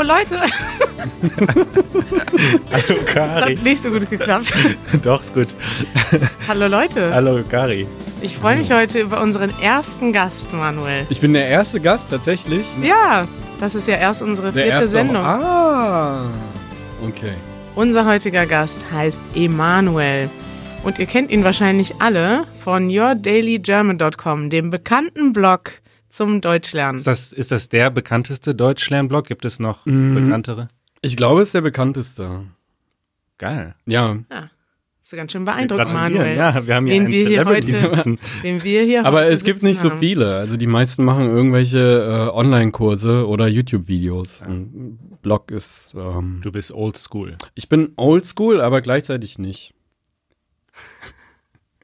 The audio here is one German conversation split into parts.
Hallo Leute. Hallo Das Kari. hat nicht so gut geklappt. Doch, ist gut. Hallo Leute. Hallo Kari. Ich freue mich heute über unseren ersten Gast, Manuel. Ich bin der erste Gast tatsächlich. Ja, das ist ja erst unsere Der vierte erste Sendung. Ah, okay. Unser heutiger Gast heißt Emanuel. Und ihr kennt ihn wahrscheinlich alle von yourdailygerman.com, dem bekannten Blog zum Deutschlernen. Ist das, ist das der bekannteste Deutschlernblog? Gibt es noch bekanntere? Ich glaube, es ist der bekannteste. Geil. Ja. Ist ganz schön beeindruckend. Manuel. Ja, wir haben hier Wen einen wir hier Celebrity heute- sitzen. Den wir hier Aber heute es gibt nicht so haben. viele. Also die meisten machen irgendwelche äh, Online-Kurse oder YouTube-Videos. Ein Blog ist. Ähm, Du bist old school. ich bin oldschool, aber gleichzeitig nicht.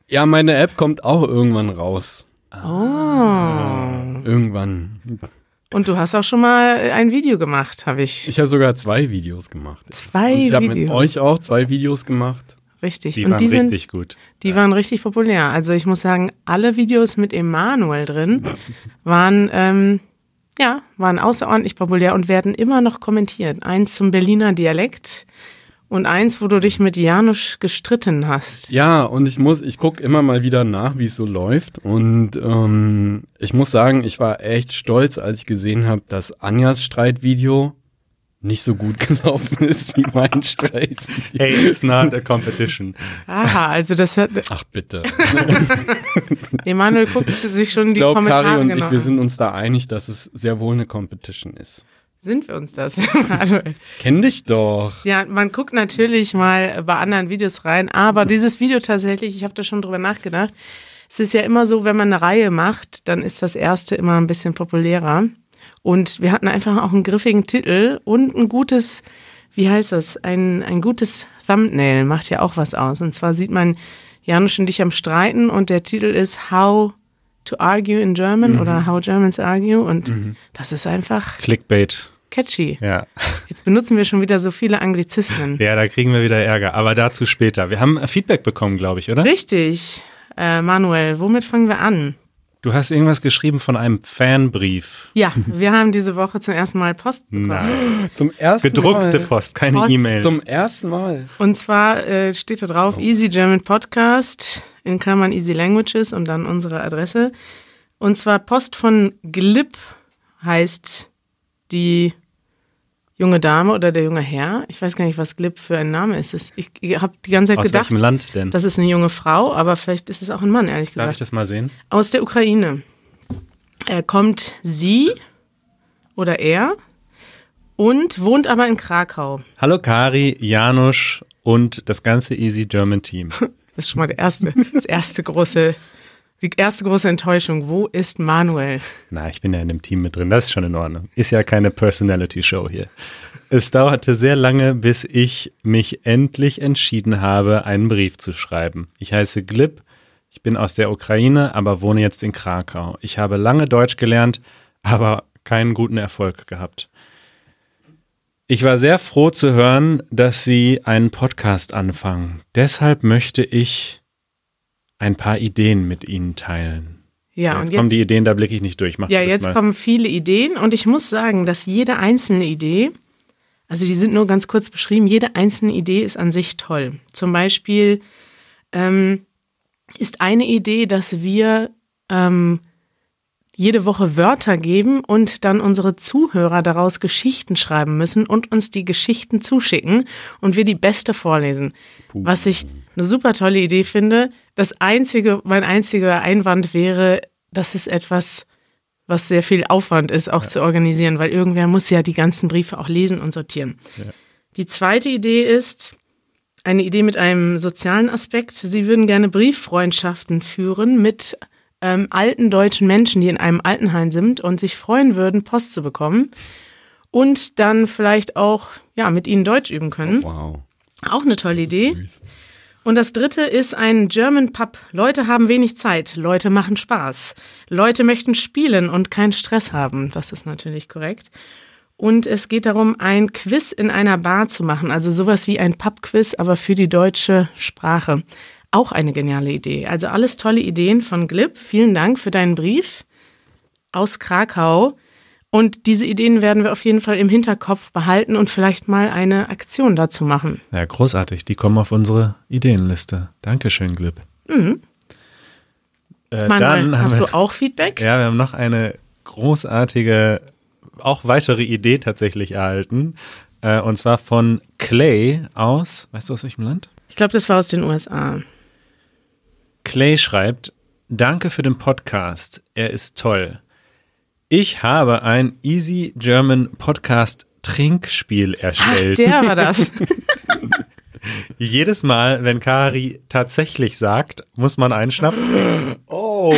Ja, meine App kommt auch irgendwann raus. Oh. Irgendwann. Und du hast auch schon mal ein Video gemacht, habe ich. Ich habe sogar zwei Videos gemacht. Zwei Und ich habe mit Videos. euch auch zwei Videos gemacht. Richtig. Die Und waren die sind, richtig gut. die waren richtig populär. Also ich muss sagen, alle Videos mit Emanuel drin waren, ähm, ja, waren außerordentlich populär und werden immer noch kommentiert. Eins zum Berliner Dialekt und eins, wo du dich mit Janusz gestritten hast. Ja, und ich muss, ich gucke immer mal wieder nach, wie es so läuft. Und ähm, ich muss sagen, ich war echt stolz, als ich gesehen habe, dass Anjas Streitvideo nicht so gut gelaufen ist wie mein Streitvideo. Hey, it's not a competition. Aha, also das hat, Ach bitte. Emanuel guckt sich schon Ich die glaube, Kommentare Kari und genau ich, wir sind uns da einig, dass es sehr wohl eine Competition ist. Sind wir uns das, Emanuel? Kenn dich doch. Ja, man guckt natürlich mal bei anderen Videos rein, aber dieses Video tatsächlich, ich habe da schon drüber nachgedacht. Es ist ja immer so, wenn man eine Reihe macht, dann ist das erste immer ein bisschen populärer. Und wir hatten einfach auch einen griffigen Titel und ein gutes, wie heißt das, ein, ein gutes Thumbnail macht ja auch was aus. Und zwar sieht man Janusz und dich am Streiten und der Titel ist How to Argue in German oder How Germans Argue und das ist einfach Clickbait. Catchy. Ja. Jetzt benutzen wir schon wieder so viele Anglizismen. ja, da kriegen wir wieder Ärger. Aber dazu später. Wir haben Feedback bekommen, glaube ich, oder? Richtig. Äh, Manuel, womit fangen wir an? Du hast irgendwas geschrieben von einem Fanbrief. Ja, wir haben diese Woche zum ersten Mal Post bekommen. Nein. Zum ersten Gedruckte Mal. Post, keine Post E-Mail. Zum ersten Mal. Und zwar äh, steht da drauf Easy German Podcast, in Klammern Easy Languages und dann unsere Adresse. Und zwar Post von Glip heißt die junge Dame oder der junge Herr. Ich weiß gar nicht, was Glip für ein Name ist. Ich, ich habe die ganze Zeit Aus gedacht, welchem Land denn? das ist eine junge Frau, aber vielleicht ist es auch ein Mann, ehrlich Darf ich gesagt. das mal sehen? Aus der Ukraine. Er kommt sie oder er und wohnt aber in Krakau. Hallo Kari, Janusz und das ganze Easy German Team. Das ist schon mal der erste, das erste große, die erste große Enttäuschung. Wo ist Manuel? Na, ich bin ja in dem Team mit drin, das ist schon in Ordnung. Ist ja keine Personality-Show hier. Es dauerte sehr lange, bis ich mich endlich entschieden habe, einen Brief zu schreiben. Ich heiße Glib, ich bin aus der Ukraine, aber wohne jetzt in Krakau. Ich habe lange Deutsch gelernt, aber keinen guten Erfolg gehabt. Ich war sehr froh zu hören, dass Sie einen Podcast anfangen. Deshalb möchte ich ein paar Ideen mit Ihnen teilen. Ja, jetzt und kommen jetzt, die Ideen, da blicke ich nicht durch. Mach ja, jetzt mal. kommen viele Ideen und ich muss sagen, dass jede einzelne Idee, also die sind nur ganz kurz beschrieben, jede einzelne Idee ist an sich toll. Zum Beispiel ähm, ist eine Idee, dass wir ähm, jede Woche Wörter geben und dann unsere Zuhörer daraus Geschichten schreiben müssen und uns die Geschichten zuschicken und wir die beste vorlesen. Was ich eine super tolle Idee finde. Das einzige, mein einziger Einwand wäre, das ist etwas, was sehr viel Aufwand ist, auch zu organisieren, weil irgendwer muss ja die ganzen Briefe auch lesen und sortieren. Die zweite Idee ist eine Idee mit einem sozialen Aspekt. Sie würden gerne Brieffreundschaften führen mit ähm, alten deutschen Menschen, die in einem Altenheim sind und sich freuen würden, Post zu bekommen und dann vielleicht auch ja mit ihnen Deutsch üben können. Wow. Auch eine tolle Idee. Süß. Und das dritte ist ein German Pub. Leute haben wenig Zeit, Leute machen Spaß. Leute möchten spielen und keinen Stress haben. Das ist natürlich korrekt. Und es geht darum, ein Quiz in einer Bar zu machen. Also sowas wie ein Pub-Quiz, aber für die deutsche Sprache. Auch eine geniale Idee. Also alles tolle Ideen von Glib. Vielen Dank für deinen Brief aus Krakau. Und diese Ideen werden wir auf jeden Fall im Hinterkopf behalten und vielleicht mal eine Aktion dazu machen. Ja, großartig. Die kommen auf unsere Ideenliste. Dankeschön, Glib. Mhm. Äh, Manuel, dann hast wir, du auch Feedback? Ja, wir haben noch eine großartige, auch weitere Idee tatsächlich erhalten. Äh, und zwar von Clay aus, weißt du aus welchem Land? Ich glaube, das war aus den USA. Clay schreibt, danke für den Podcast. Er ist toll. Ich habe ein Easy German Podcast Trinkspiel Ach, erstellt. der war das. Jedes Mal, wenn Kari tatsächlich sagt, muss man einen Schnaps trinken. Oh.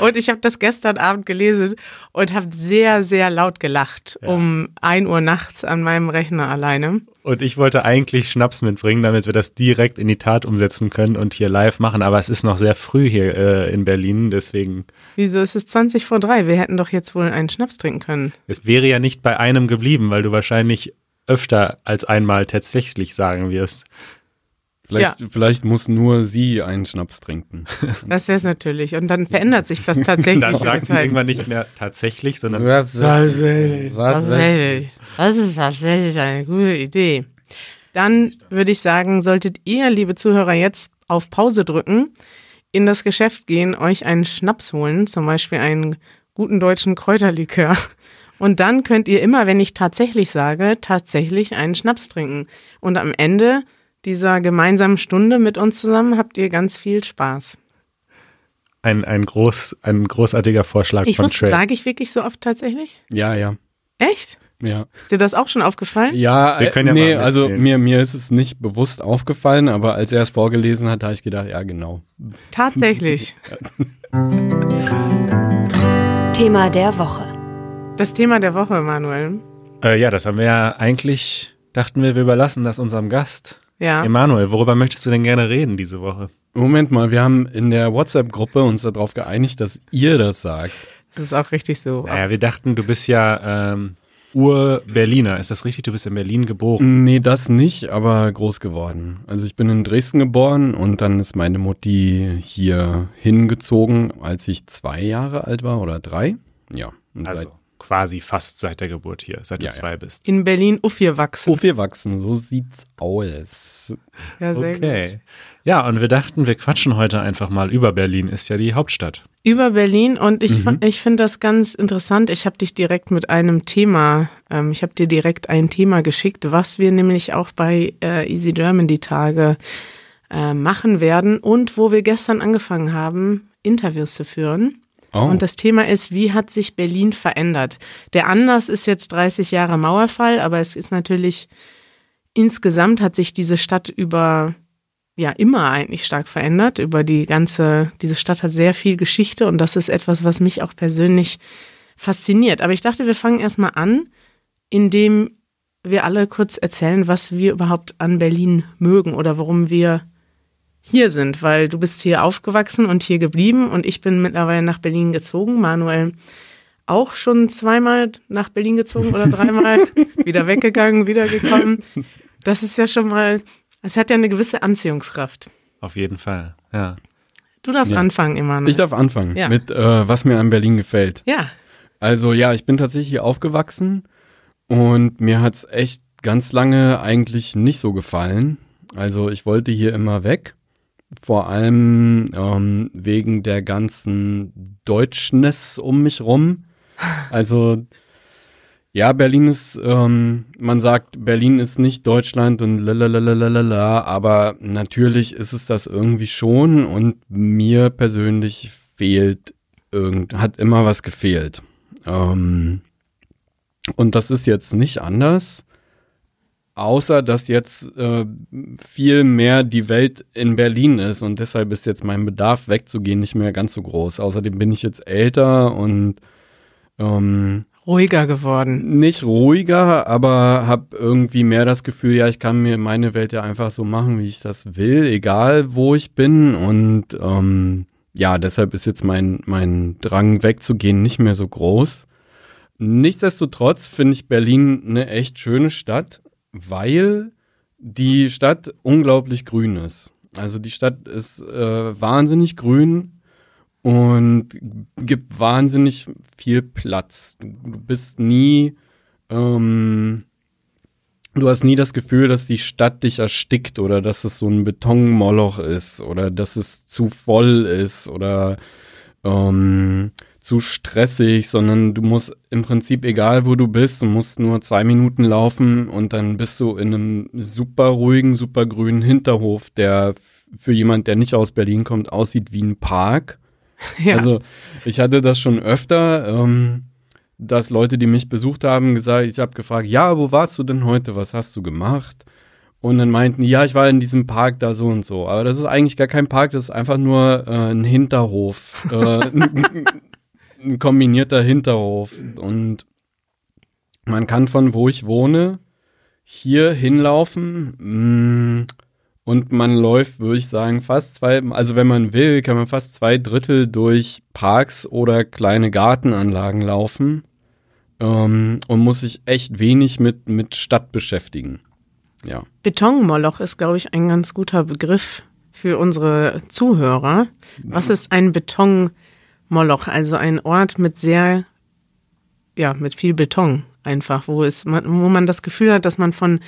Und ich habe das gestern Abend gelesen und habe sehr, sehr laut gelacht Ja. um 1 Uhr nachts an meinem Rechner alleine. Und ich wollte eigentlich Schnaps mitbringen, damit wir das direkt in die Tat umsetzen können und hier live machen. Aber es ist noch sehr früh hier äh, in Berlin, deswegen, Wieso ist es 20 vor drei? Wir hätten doch jetzt wohl einen Schnaps trinken können. es wäre ja nicht bei einem geblieben, weil du wahrscheinlich öfter als einmal tatsächlich sagen wirst. Vielleicht, vielleicht muss nur sie einen Schnaps trinken. Das wäre es natürlich. Und dann verändert sich das tatsächlich. Dann sagt sie irgendwann nicht mehr tatsächlich, sondern Tatsächlich. Tatsächlich. Das ist tatsächlich eine gute Idee. Dann würde ich sagen, solltet ihr, liebe Zuhörer, jetzt auf Pause drücken, in das Geschäft gehen, euch einen Schnaps holen, zum Beispiel einen guten deutschen Kräuterlikör. Und dann könnt ihr immer, wenn ich tatsächlich sage, tatsächlich einen Schnaps trinken. Und am Ende dieser gemeinsamen Stunde mit uns zusammen habt ihr ganz viel Spaß. ein, ein, groß, ein großartiger Vorschlag Ich von wusste, Trey. sage ich wirklich so oft tatsächlich? Ja, ja, Echt? ja. Ist dir das auch schon aufgefallen? Ja, Wir können ja nee, mal also mir, mir ist es nicht bewusst aufgefallen, aber als er es vorgelesen hat, habe ich gedacht, ja, genau. Tatsächlich. Thema der Woche. Das Thema der Woche, Manuel. Äh, ja, das haben wir ja eigentlich, dachten wir, wir überlassen das unserem Gast. Ja. Emanuel, worüber möchtest du denn gerne reden diese Woche? Moment mal, wir haben in der WhatsApp-Gruppe uns darauf geeinigt, dass ihr das sagt. Das ist auch richtig so. Naja, wir dachten, du bist ja ähm, Ur-Berliner. Ist das richtig? Du bist in Berlin geboren. Nee, das nicht, aber groß geworden. Also ich bin in Dresden geboren und dann ist meine Mutti hier hingezogen, als ich zwei Jahre alt war oder drei. Ja. Und Also seit quasi fast seit der Geburt hier, seit Ja, du ja. zwei bist. In Berlin aufgewachsen. Oh, wir wachsen, so sieht's aus. Ja, sehr Okay. gut. Ja, und wir dachten, wir quatschen heute einfach mal über Berlin, ist ja die Hauptstadt. Über Berlin und ich, Mhm. ich finde das ganz interessant. Ich habe dich direkt mit einem Thema, ähm, ich habe dir direkt ein Thema geschickt, was wir nämlich auch bei äh, Easy German die Tage äh, machen werden und wo wir gestern angefangen haben, Interviews zu führen. Oh, Und das Thema ist, wie hat sich Berlin verändert? Der Anlass ist jetzt 30 Jahre Mauerfall, aber es ist natürlich, insgesamt hat sich diese Stadt über, ja, immer eigentlich stark verändert. Über die ganze, diese Stadt hat sehr viel Geschichte und das ist etwas, was mich auch persönlich fasziniert. Aber ich dachte, wir fangen erstmal an, indem wir alle kurz erzählen, was wir überhaupt an Berlin mögen oder warum wir hier sind, weil du bist hier aufgewachsen und hier geblieben und ich bin mittlerweile nach Berlin gezogen. Manuel auch schon zweimal nach Berlin gezogen oder dreimal, wieder weggegangen, wieder gekommen. Das ist ja schon mal, es hat ja eine gewisse Anziehungskraft. Auf jeden Fall, ja. Du darfst Ja. anfangen, Emanuel. ich darf anfangen Ja. mit, äh, was mir an Berlin gefällt. ja, Also ja, ich bin tatsächlich hier aufgewachsen und mir hat's echt ganz lange eigentlich nicht so gefallen. Also ich wollte hier immer weg, vor allem ähm, wegen der ganzen Deutschness um mich rum. Also ja, Berlin ist, ähm, man sagt, Berlin ist nicht Deutschland und lalalala, aber natürlich ist es das irgendwie schon und mir persönlich fehlt irgend, hat immer was gefehlt. Ähm, und das ist jetzt nicht anders, außer dass jetzt äh, viel mehr die Welt in Berlin ist und deshalb ist jetzt mein Bedarf wegzugehen nicht mehr ganz so groß. Außerdem bin ich jetzt älter und ähm, ruhiger geworden. nicht ruhiger, aber habe irgendwie mehr das Gefühl, ja, ich kann mir meine Welt ja einfach so machen, wie ich das will, egal wo ich bin. Und ähm, ja, deshalb ist jetzt mein, mein Drang wegzugehen nicht mehr so groß. Nichtsdestotrotz finde ich Berlin eine echt schöne Stadt, weil die Stadt unglaublich grün ist. Also die Stadt ist äh, wahnsinnig grün und gibt wahnsinnig viel Platz. Du bist nie, ähm, du hast nie das Gefühl, dass die Stadt dich erstickt oder dass es so ein Betonmoloch ist oder dass es zu voll ist oder ähm, zu stressig, sondern du musst im Prinzip, egal wo du bist, du musst nur zwei Minuten laufen und dann bist du in einem super ruhigen, super grünen Hinterhof, der für jemand, der nicht aus Berlin kommt, aussieht wie ein Park. Ja. Also ich hatte das schon öfter, ähm, dass Leute, die mich besucht haben, gesagt, ich habe gefragt, ja, wo warst du denn heute? Was hast du gemacht? Und dann meinten, ja, ich war in diesem Park da so und so. Aber das ist eigentlich gar kein Park, das ist einfach nur äh, ein Hinterhof. äh, ein, kombinierter Hinterhof. Und man kann von wo ich wohne hier hinlaufen. Mm, und man läuft, würde ich sagen, fast zwei, also wenn man will, kann man fast zwei Drittel durch Parks oder kleine Gartenanlagen laufen ähm, und muss sich echt wenig mit, mit Stadt beschäftigen. Ja. Betonmoloch ist, glaube ich, ein ganz guter Begriff für unsere Zuhörer. Was ist ein Betonmoloch? Also ein Ort mit sehr, ja, mit viel Beton einfach, wo es, wo man das Gefühl hat, dass man von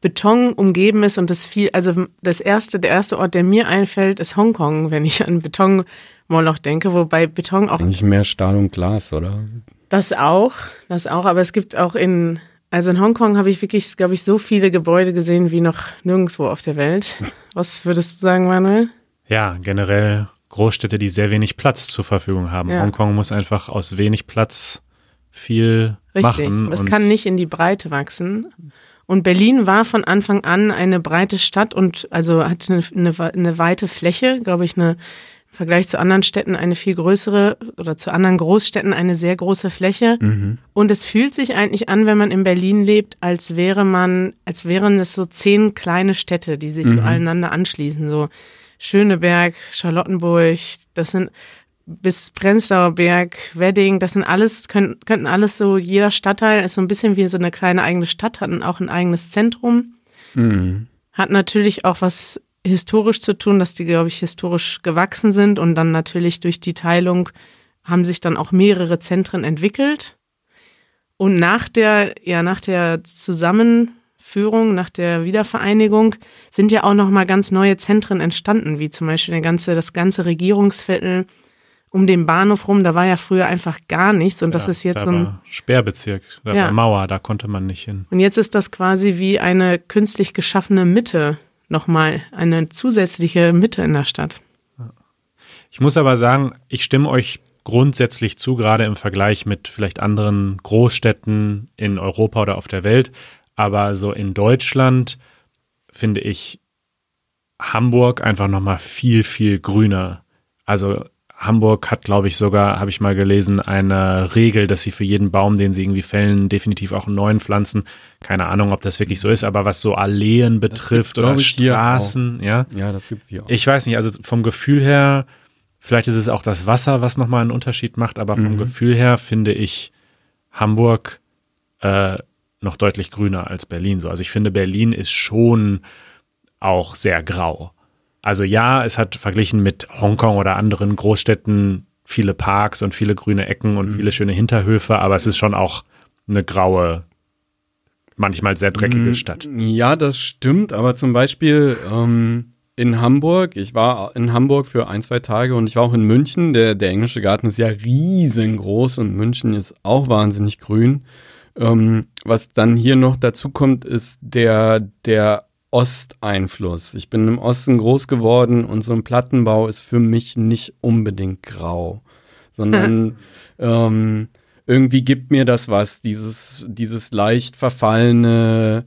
Beton umgeben ist und das viel, also das erste, der erste Ort, der mir einfällt, ist Hongkong, wenn ich an Betonmoloch denke, wobei Beton auch. Eigentlich mehr Stahl und Glas, oder? Das auch, das auch, aber es gibt auch in, also in Hongkong habe ich wirklich, glaube ich, so viele Gebäude gesehen wie noch nirgendwo auf der Welt. Was würdest du sagen, Manuel? Ja, generell Großstädte, die sehr wenig Platz zur Verfügung haben. Ja. Hongkong muss einfach aus wenig Platz viel Richtig. machen. Es kann nicht in die Breite wachsen. Und Berlin war von Anfang an eine breite Stadt und also hatte eine, eine, eine weite Fläche, glaube ich, eine im Vergleich zu anderen Städten eine viel größere oder zu anderen Großstädten eine sehr große Fläche. Mhm. Und es fühlt sich eigentlich an, wenn man in Berlin lebt, als wäre man, als wären es so zehn kleine Städte, die sich mhm. so aneinander anschließen. So Schöneberg, Charlottenburg, das sind bis Prenzlauer Berg, Wedding, das sind alles, können, könnten alles so, jeder Stadtteil ist so ein bisschen wie so eine kleine eigene Stadt, hat auch ein eigenes Zentrum. Mhm. Hat natürlich auch was historisch zu tun, dass die, glaube ich, historisch gewachsen sind und dann natürlich durch die Teilung haben sich dann auch mehrere Zentren entwickelt. Und nach der, ja, nach der Zusammenführung, nach der Wiedervereinigung sind ja auch nochmal ganz neue Zentren entstanden, wie zum Beispiel der ganze, das ganze Regierungsviertel um den Bahnhof rum, da war ja früher einfach gar nichts und ja, das ist jetzt da so ein Sperrbezirk, da ja. war Mauer, da konnte man nicht hin. Und jetzt ist das quasi wie eine künstlich geschaffene Mitte nochmal, eine zusätzliche Mitte in der Stadt. Ich muss aber sagen, ich stimme euch grundsätzlich zu, gerade im Vergleich mit vielleicht anderen Großstädten in Europa oder auf der Welt. Aber so in Deutschland finde ich Hamburg einfach nochmal viel, viel grüner. Also Hamburg hat, glaube ich, sogar, habe ich mal gelesen, eine Regel, dass sie für jeden Baum, den sie irgendwie fällen, definitiv auch einen neuen pflanzen. Keine Ahnung, ob das wirklich so ist, aber was so Alleen betrifft oder Straßen, ja. Ja, das gibt es hier auch. Ich weiß nicht, also vom Gefühl her, vielleicht ist es auch das Wasser, was nochmal einen Unterschied macht, aber vom mhm. Gefühl her finde ich Hamburg äh, noch deutlich grüner als Berlin so. Also ich finde, Berlin ist schon auch sehr grau. Also ja, es hat verglichen mit Hongkong oder anderen Großstädten viele Parks und viele grüne Ecken und mhm. viele schöne Hinterhöfe, aber es ist schon auch eine graue, manchmal sehr dreckige mhm. Stadt. Ja, das stimmt, aber zum Beispiel ähm, in Hamburg, ich war in Hamburg für ein, zwei Tage und ich war auch in München. Der, der englische Garten ist ja riesengroß und München ist auch wahnsinnig grün. Ähm, was dann hier noch dazu kommt, ist der, der Osteinfluss. Ich bin im Osten groß geworden und so ein Plattenbau ist für mich nicht unbedingt grau, sondern ähm, irgendwie gibt mir das was, dieses, dieses leicht verfallene,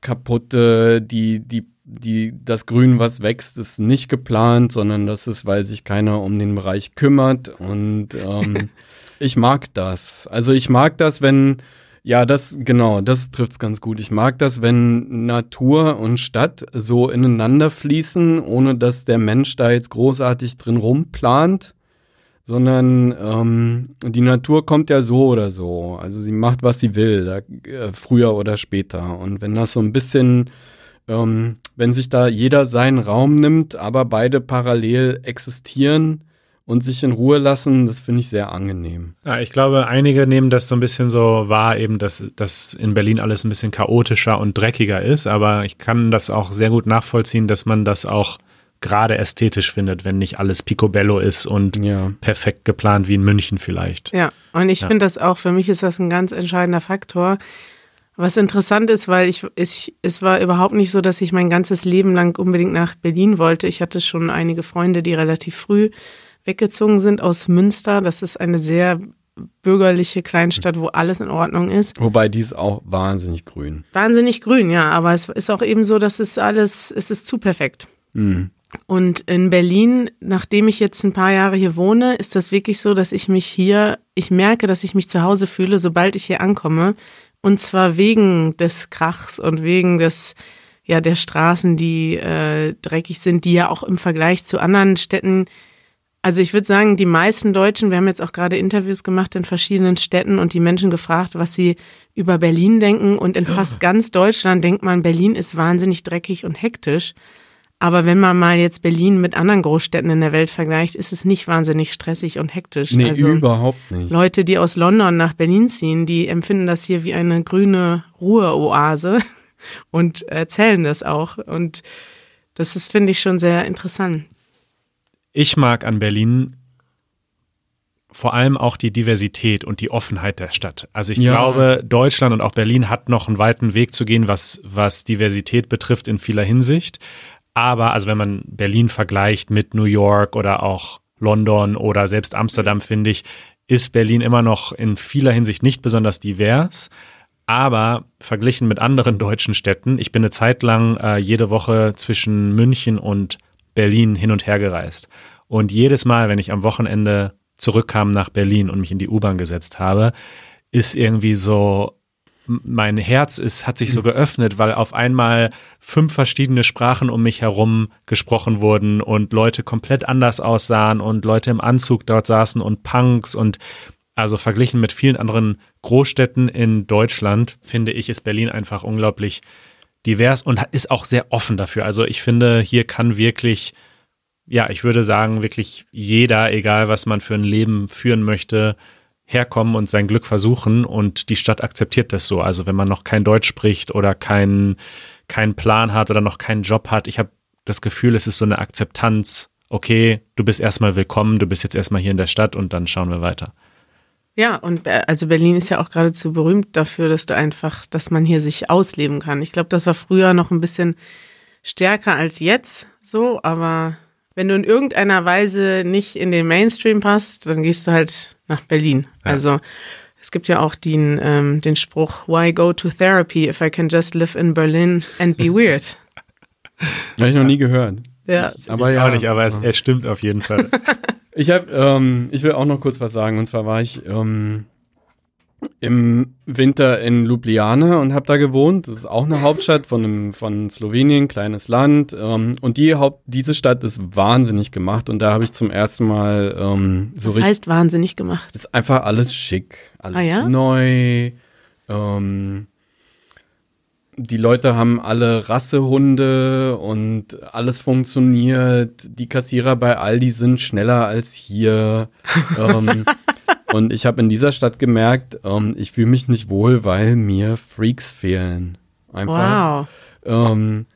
kaputte, die, die, die, das Grün, was wächst, ist nicht geplant, sondern das ist, weil sich keiner um den Bereich kümmert und ähm, ich mag das. Also ich mag das, wenn ja, das, genau, das trifft's ganz gut. Ich mag das, wenn Natur und Stadt so ineinander fließen, ohne dass der Mensch da jetzt großartig drin rumplant, sondern ähm, die Natur kommt ja so oder so. Also sie macht, was sie will, da, äh, früher oder später. Und wenn das so ein bisschen, ähm, wenn sich da jeder seinen Raum nimmt, aber beide parallel existieren, und sich in Ruhe lassen, das finde ich sehr angenehm. Ja, ich glaube, einige nehmen das so ein bisschen so wahr, eben, dass, dass in Berlin alles ein bisschen chaotischer und dreckiger ist, aber ich kann das auch sehr gut nachvollziehen, dass man das auch gerade ästhetisch findet, wenn nicht alles picobello ist und Ja. perfekt geplant wie in München vielleicht. Ja, und ich Ja. finde das auch, für mich ist das ein ganz entscheidender Faktor. Was interessant ist, weil ich, ich, es war überhaupt nicht so, dass ich mein ganzes Leben lang unbedingt nach Berlin wollte. Ich hatte schon einige Freunde, die relativ früh weggezogen sind aus Münster. Das ist eine sehr bürgerliche Kleinstadt, wo alles in Ordnung ist. Wobei die ist auch wahnsinnig grün. Wahnsinnig grün, ja, aber es ist auch eben so, dass es alles, es ist zu perfekt. Mhm. Und in Berlin, nachdem ich jetzt ein paar Jahre hier wohne, ist das wirklich so, dass ich mich hier, ich merke, dass ich mich zu Hause fühle, sobald ich hier ankomme. Und zwar wegen des Krachs und wegen des, ja, der Straßen, die äh, dreckig sind, die ja auch im Vergleich zu anderen Städten, also ich würde sagen, die meisten Deutschen, wir haben jetzt auch gerade Interviews gemacht in verschiedenen Städten und die Menschen gefragt, was sie über Berlin denken. Und in fast ganz Deutschland denkt man, Berlin ist wahnsinnig dreckig und hektisch. Aber wenn man mal jetzt Berlin mit anderen Großstädten in der Welt vergleicht, ist es nicht wahnsinnig stressig und hektisch. Nee, also überhaupt nicht. Leute, die aus London nach Berlin ziehen, die empfinden das hier wie eine grüne Ruheoase und erzählen das auch. Und das ist, finde ich, schon sehr interessant. Ich mag an Berlin vor allem auch die Diversität und die Offenheit der Stadt. Also ich Ja. glaube, Deutschland und auch Berlin hat noch einen weiten Weg zu gehen, was, was Diversität betrifft in vieler Hinsicht. Aber also wenn man Berlin vergleicht mit New York oder auch London oder selbst Amsterdam, finde ich, ist Berlin immer noch in vieler Hinsicht nicht besonders divers. Aber verglichen mit anderen deutschen Städten, ich bin eine Zeit lang äh, jede Woche zwischen München und Berlin hin und her gereist. Und jedes Mal, wenn ich am Wochenende zurückkam nach Berlin und mich in die U-Bahn gesetzt habe, ist irgendwie so, mein Herz ist, hat sich so geöffnet, weil auf einmal fünf verschiedene Sprachen um mich herum gesprochen wurden und Leute komplett anders aussahen und Leute im Anzug dort saßen und Punks und also verglichen mit vielen anderen Großstädten in Deutschland, finde ich, ist Berlin einfach unglaublich divers und ist auch sehr offen dafür. Also ich finde, hier kann wirklich, ja, ich würde sagen, wirklich jeder, egal was man für ein Leben führen möchte, herkommen und sein Glück versuchen und die Stadt akzeptiert das so. Also wenn man noch kein Deutsch spricht oder keinen keinen Plan hat oder noch keinen Job hat, ich habe das Gefühl, es ist so eine Akzeptanz, okay, du bist erstmal willkommen, du bist jetzt erstmal hier in der Stadt und dann schauen wir weiter. Ja, und Be- also Berlin ist ja auch geradezu berühmt dafür, dass du einfach, dass man hier sich ausleben kann. Ich glaube, das war früher noch ein bisschen stärker als jetzt so, aber wenn du in irgendeiner Weise nicht in den Mainstream passt, dann gehst du halt nach Berlin. Ja. Also es gibt ja auch den, ähm, den Spruch, why go to therapy if I can just live in Berlin and be weird? Habe ich noch nie gehört. Ja, Aber ich ja. auch nicht, aber es, es stimmt auf jeden Fall. Ich habe, ähm, ich will auch noch kurz was sagen. Und zwar war ich ähm, im Winter in Ljubljana und habe da gewohnt. Das ist auch eine Hauptstadt von, einem, von Slowenien, kleines Land. Ähm, und die Haupt, diese Stadt ist wahnsinnig gemacht. Und da habe ich zum ersten Mal ähm, so das richtig heißt wahnsinnig gemacht. ist einfach alles schick, alles Ah, ja? neu. Ähm, die Leute haben alle Rassehunde und alles funktioniert. Die Kassierer bei Aldi sind schneller als hier. ähm, und ich habe in dieser Stadt gemerkt, ähm, ich fühle mich nicht wohl, weil mir Freaks fehlen. Einfach. Wow. Ähm,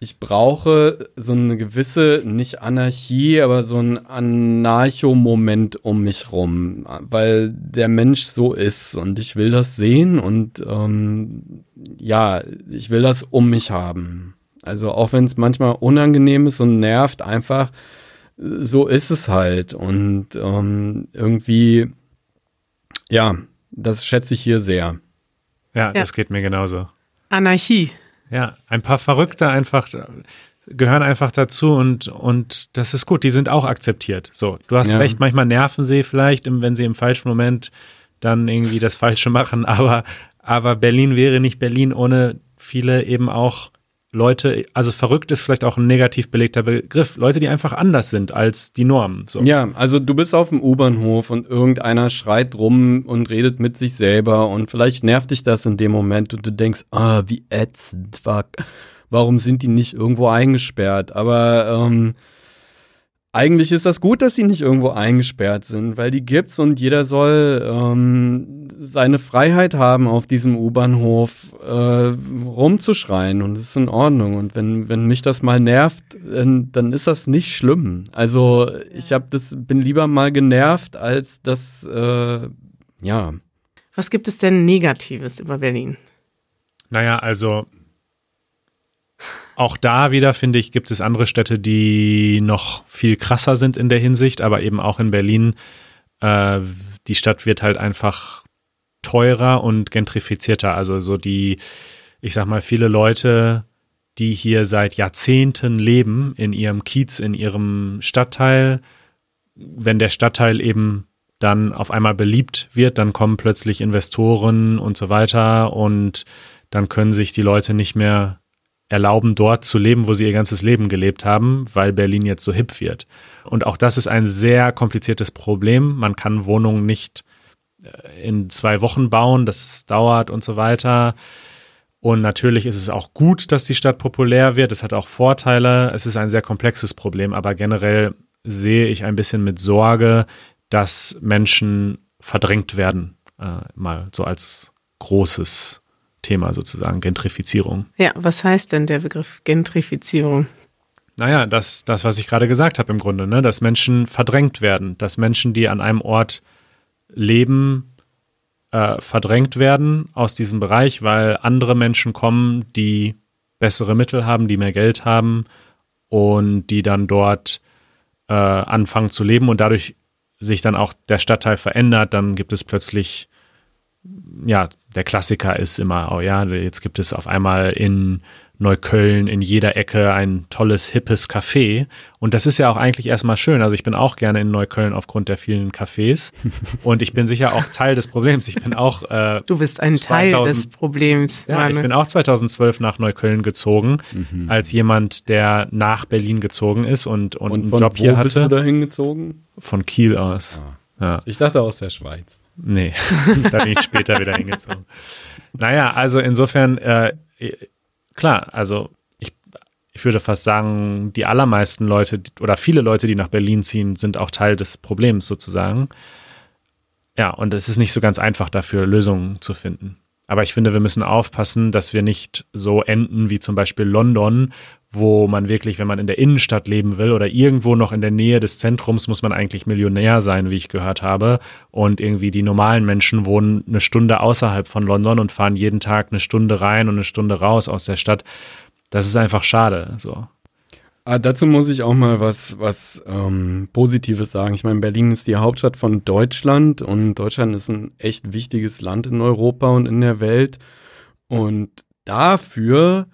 ich brauche so eine gewisse, nicht Anarchie, aber so ein Anarcho-Moment um mich rum, weil der Mensch so ist und ich will das sehen und ähm, ja, ich will das um mich haben. Also auch wenn es manchmal unangenehm ist und nervt, einfach so ist es halt und ähm, irgendwie, ja, das schätze ich hier sehr. Ja, das geht mir genauso. Anarchie. Ja, ein paar Verrückte einfach gehören einfach dazu und, und das ist gut, die sind auch akzeptiert. So, du hast Ja. recht, manchmal nerven sie vielleicht, wenn sie im falschen Moment dann irgendwie das Falsche machen, aber, aber Berlin wäre nicht Berlin ohne viele eben auch Leute, also verrückt ist vielleicht auch ein negativ belegter Begriff, Leute, die einfach anders sind als die Norm. So. Ja, also du bist auf dem U-Bahnhof und irgendeiner schreit rum und redet mit sich selber und vielleicht nervt dich das in dem Moment und du denkst, ah, wie ätzend, fuck. Warum sind die nicht irgendwo eingesperrt? Aber ähm, eigentlich ist das gut, dass sie nicht irgendwo eingesperrt sind, weil die gibt's und jeder soll ähm, seine Freiheit haben, auf diesem U-Bahnhof äh, rumzuschreien und das ist in Ordnung. Und wenn, wenn mich das mal nervt, dann, dann ist das nicht schlimm. Also ich hab das, bin lieber mal genervt, als das, äh, ja. Was gibt es denn Negatives über Berlin? Naja, also auch da wieder, finde ich, gibt es andere Städte, die noch viel krasser sind in der Hinsicht, aber eben auch in Berlin. Äh, die Stadt wird halt einfach teurer und gentrifizierter. Also so die, ich sag mal, viele Leute, die hier seit Jahrzehnten leben, in ihrem Kiez, in ihrem Stadtteil, wenn der Stadtteil eben dann auf einmal beliebt wird, dann kommen plötzlich Investoren und so weiter und dann können sich die Leute nicht mehr erlauben, dort zu leben, wo sie ihr ganzes Leben gelebt haben, weil Berlin jetzt so hip wird. Und auch das ist ein sehr kompliziertes Problem. Man kann Wohnungen nicht äh, in zwei Wochen bauen, das dauert und so weiter. Und natürlich ist es auch gut, dass die Stadt populär wird. Es hat auch Vorteile. Es ist ein sehr komplexes Problem, aber generell sehe ich ein bisschen mit Sorge, dass Menschen verdrängt werden, äh, mal so als großes Thema sozusagen, Gentrifizierung. Ja, was heißt denn der Begriff Gentrifizierung? Naja, das, das was ich gerade gesagt habe im Grunde, ne? dass Menschen verdrängt werden, dass Menschen, die an einem Ort leben, äh, verdrängt werden aus diesem Bereich, weil andere Menschen kommen, die bessere Mittel haben, die mehr Geld haben und die dann dort äh, anfangen zu leben und dadurch sich dann auch der Stadtteil verändert, dann gibt es plötzlich ja, der Klassiker ist immer, oh ja, jetzt gibt es auf einmal in Neukölln in jeder Ecke ein tolles, hippes Café. Und das ist ja auch eigentlich erstmal schön. Also ich bin auch gerne in Neukölln aufgrund der vielen Cafés. Und ich bin sicher auch Teil des Problems. Ich bin auch. Äh, du bist ein 2000, Teil des Problems. Ja, meine. ich bin auch 2012 nach Neukölln gezogen, mhm. als jemand, der nach Berlin gezogen ist und, und, und einen Job hier hatte. Wo bist du da hingezogen? Von Kiel aus. Ah. Ja. Ich dachte aus der Schweiz. Nee, da bin ich später wieder hingezogen. Naja, also insofern, äh, klar, also ich, ich würde fast sagen, die allermeisten Leute oder viele Leute, die nach Berlin ziehen, sind auch Teil des Problems sozusagen. Ja, und es ist nicht so ganz einfach dafür, Lösungen zu finden. Aber ich finde, wir müssen aufpassen, dass wir nicht so enden wie zum Beispiel London, wo man wirklich, wenn man in der Innenstadt leben will oder irgendwo noch in der Nähe des Zentrums, muss man eigentlich Millionär sein, wie ich gehört habe. Und irgendwie die normalen Menschen wohnen eine Stunde außerhalb von London und fahren jeden Tag eine Stunde rein und eine Stunde raus aus der Stadt. Das ist einfach schade. So. Ah, dazu muss ich auch mal was, was ähm, Positives sagen. Ich meine, Berlin ist die Hauptstadt von Deutschland und Deutschland ist ein echt wichtiges Land in Europa und in der Welt. Und dafür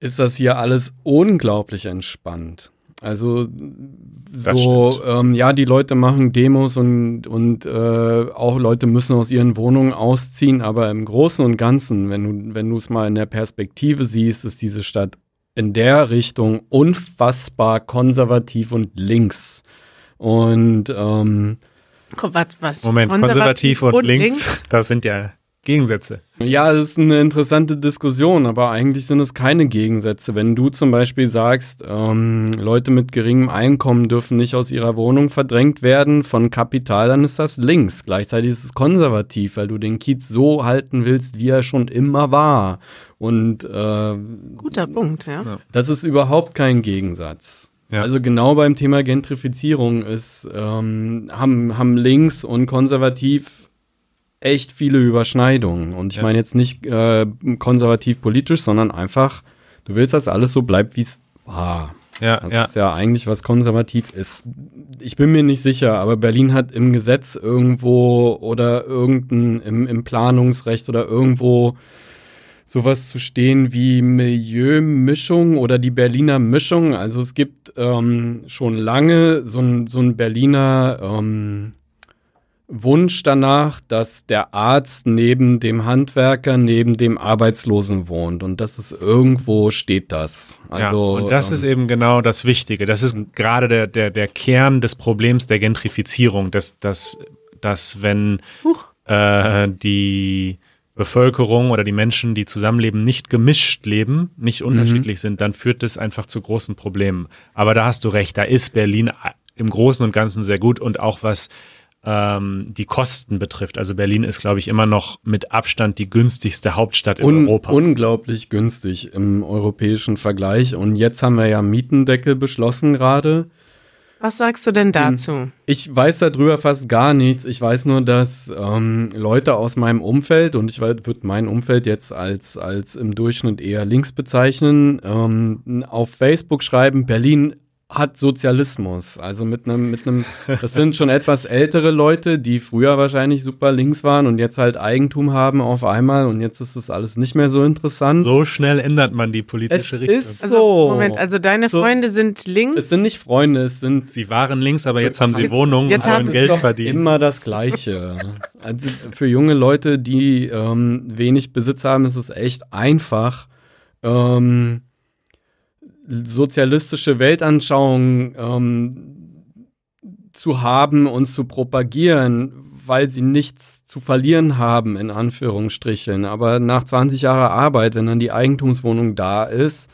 ist das hier alles unglaublich entspannt. Also so, ähm, ja, die Leute machen Demos und, und äh, auch Leute müssen aus ihren Wohnungen ausziehen, aber im Großen und Ganzen, wenn du, wenn du es mal in der Perspektive siehst, ist diese Stadt in der Richtung unfassbar konservativ und links. Und ähm, was, was? Moment, konservativ, konservativ und, und links, links, das sind ja Gegensätze. Ja, es ist eine interessante Diskussion, aber eigentlich sind es keine Gegensätze. Wenn du zum Beispiel sagst, ähm, Leute mit geringem Einkommen dürfen nicht aus ihrer Wohnung verdrängt werden von Kapital, dann ist das links. Gleichzeitig ist es konservativ, weil du den Kiez so halten willst, wie er schon immer war. Und äh, guter Punkt, ja. Das ist überhaupt kein Gegensatz. Ja. Also genau beim Thema Gentrifizierung ist, ähm, haben, haben links und konservativ echt viele Überschneidungen. Und ich ja. meine jetzt nicht äh, konservativ politisch, sondern einfach, du willst, dass alles so bleibt, wie es war. Ja, das ja. ist ja eigentlich, was konservativ ist. Ich bin mir nicht sicher, aber Berlin hat im Gesetz irgendwo oder irgendein im, im Planungsrecht oder irgendwo sowas zu stehen wie Milieumischung oder die Berliner Mischung. Also es gibt ähm, schon lange so ein, so ein Berliner ähm, Wunsch danach, dass der Arzt neben dem Handwerker, neben dem Arbeitslosen wohnt. Und das ist irgendwo steht das. Also, ja, und das ähm, ist eben genau das Wichtige. Das ist gerade der, der, der Kern des Problems der Gentrifizierung, dass, dass, dass wenn äh, die Bevölkerung oder die Menschen, die zusammenleben, nicht gemischt leben, nicht unterschiedlich sind, dann führt das einfach zu großen Problemen. Aber da hast du recht, da ist Berlin im Großen und Ganzen sehr gut und auch was ähm, die Kosten betrifft. Also Berlin ist, glaube ich, immer noch mit Abstand die günstigste Hauptstadt in Un Europa. Unglaublich günstig im europäischen Vergleich. Und jetzt haben wir ja Mietendeckel beschlossen gerade. Was sagst du denn dazu? Ich weiß darüber fast gar nichts. Ich weiß nur, dass ähm, Leute aus meinem Umfeld, und ich würde mein Umfeld jetzt als, als im Durchschnitt eher links bezeichnen, ähm, auf Facebook schreiben, Berlin hat Sozialismus. Also mit einem, mit einem, das sind schon etwas ältere Leute, die früher wahrscheinlich super links waren und jetzt halt Eigentum haben auf einmal und jetzt ist das alles nicht mehr so interessant. so schnell ändert man die politische es Richtung. ist Also, so. Moment, also deine So. Freunde sind links. es sind nicht Freunde, es sind sie waren links, aber jetzt haben sie Jetzt- Wohnungen jetzt und haben Geld doch verdienen. immer das Gleiche. Also für junge Leute, die ähm, wenig Besitz haben, ist es echt einfach, ähm, sozialistische Weltanschauungen ähm, zu haben und zu propagieren, weil sie nichts zu verlieren haben, in Anführungsstrichen. Aber nach 20 Jahren Arbeit, wenn dann die Eigentumswohnung da ist,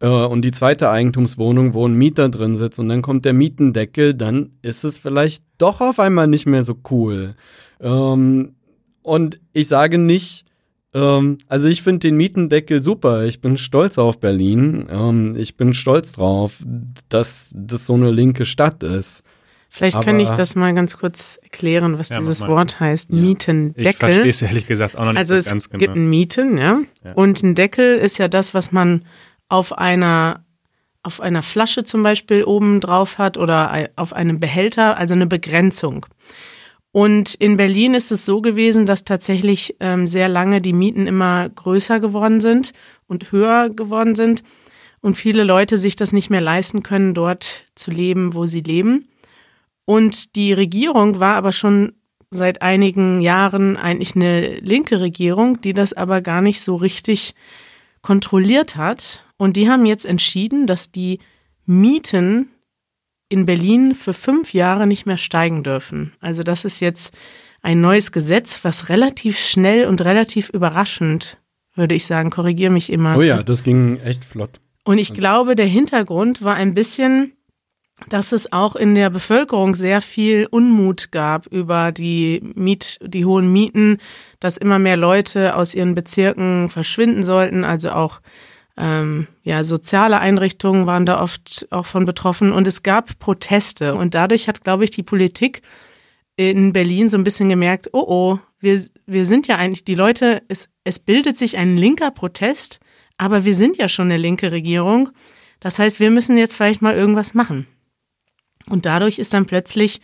äh, und die zweite Eigentumswohnung, wo ein Mieter drin sitzt und dann kommt der Mietendeckel, dann ist es vielleicht doch auf einmal nicht mehr so cool. Ähm, und ich sage nicht, ähm, also ich finde den Mietendeckel super. Ich bin stolz auf Berlin. Ähm, ich bin stolz drauf, dass das so eine linke Stadt ist. Vielleicht kann ich das mal ganz kurz erklären, was Ja, dieses. Wort heißt. Ja. Ich Mietendeckel. verstehe es ehrlich gesagt auch noch nicht Also so es ganz gibt genau. einen Mieten, ja? Ja. Und ein Deckel ist ja das, was man auf einer auf einer Flasche zum Beispiel oben drauf hat oder auf einem Behälter, also eine Begrenzung. Und in Berlin ist es so gewesen, dass tatsächlich ähm, sehr lange die Mieten immer größer geworden sind und höher geworden sind und viele Leute sich das nicht mehr leisten können, dort zu leben, wo sie leben. Und die Regierung war aber schon seit einigen Jahren eigentlich eine linke Regierung, die das aber gar nicht so richtig kontrolliert hat. Und die haben jetzt entschieden, dass die Mieten in Berlin für fünf Jahre nicht mehr steigen dürfen. Also das ist jetzt ein neues Gesetz, was relativ schnell und relativ überraschend, würde ich sagen, korrigiere mich immer. Oh ja, das ging echt flott. Und ich glaube, der Hintergrund war ein bisschen, dass es auch in der Bevölkerung sehr viel Unmut gab über die Miet, die hohen Mieten, dass immer mehr Leute aus ihren Bezirken verschwinden sollten, also auch ähm, ja, soziale Einrichtungen waren da oft auch von betroffen und es gab Proteste und dadurch hat, glaube ich, die Politik in Berlin so ein bisschen gemerkt, oh oh, wir, wir sind ja eigentlich, die Leute, es, es bildet sich ein linker Protest, aber wir sind ja schon eine linke Regierung. Das heißt, wir müssen jetzt vielleicht mal irgendwas machen. Und dadurch ist dann plötzlich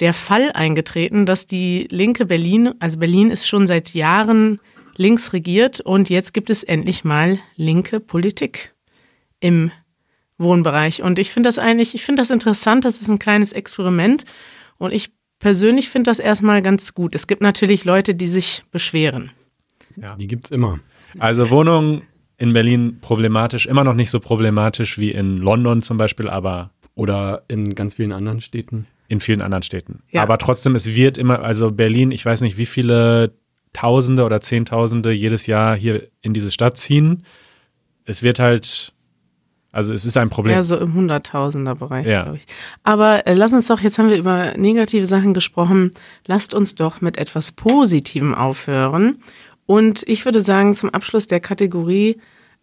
der Fall eingetreten, dass die linke Berlin, also Berlin ist schon seit Jahren links regiert und jetzt gibt es endlich mal linke Politik im Wohnbereich. Und ich finde das eigentlich, ich finde das interessant, das ist ein kleines Experiment und ich persönlich finde das erstmal ganz gut. Es gibt natürlich Leute, die sich beschweren. Die gibt's immer. Also Wohnungen in Berlin problematisch, immer noch nicht so problematisch wie in London zum Beispiel, aber Oder in ganz vielen anderen Städten. in vielen anderen Städten. Ja. Aber trotzdem, es wird immer, also Berlin, ich weiß nicht, wie viele Tausende oder Zehntausende jedes Jahr hier in diese Stadt ziehen. Es wird halt, also es ist ein Problem. Ja, so im Hunderttausender-Bereich, Ja. glaube ich. Aber äh, lass uns doch, jetzt haben wir über negative Sachen gesprochen, lasst uns doch mit etwas Positivem aufhören. Und ich würde sagen, zum Abschluss der Kategorie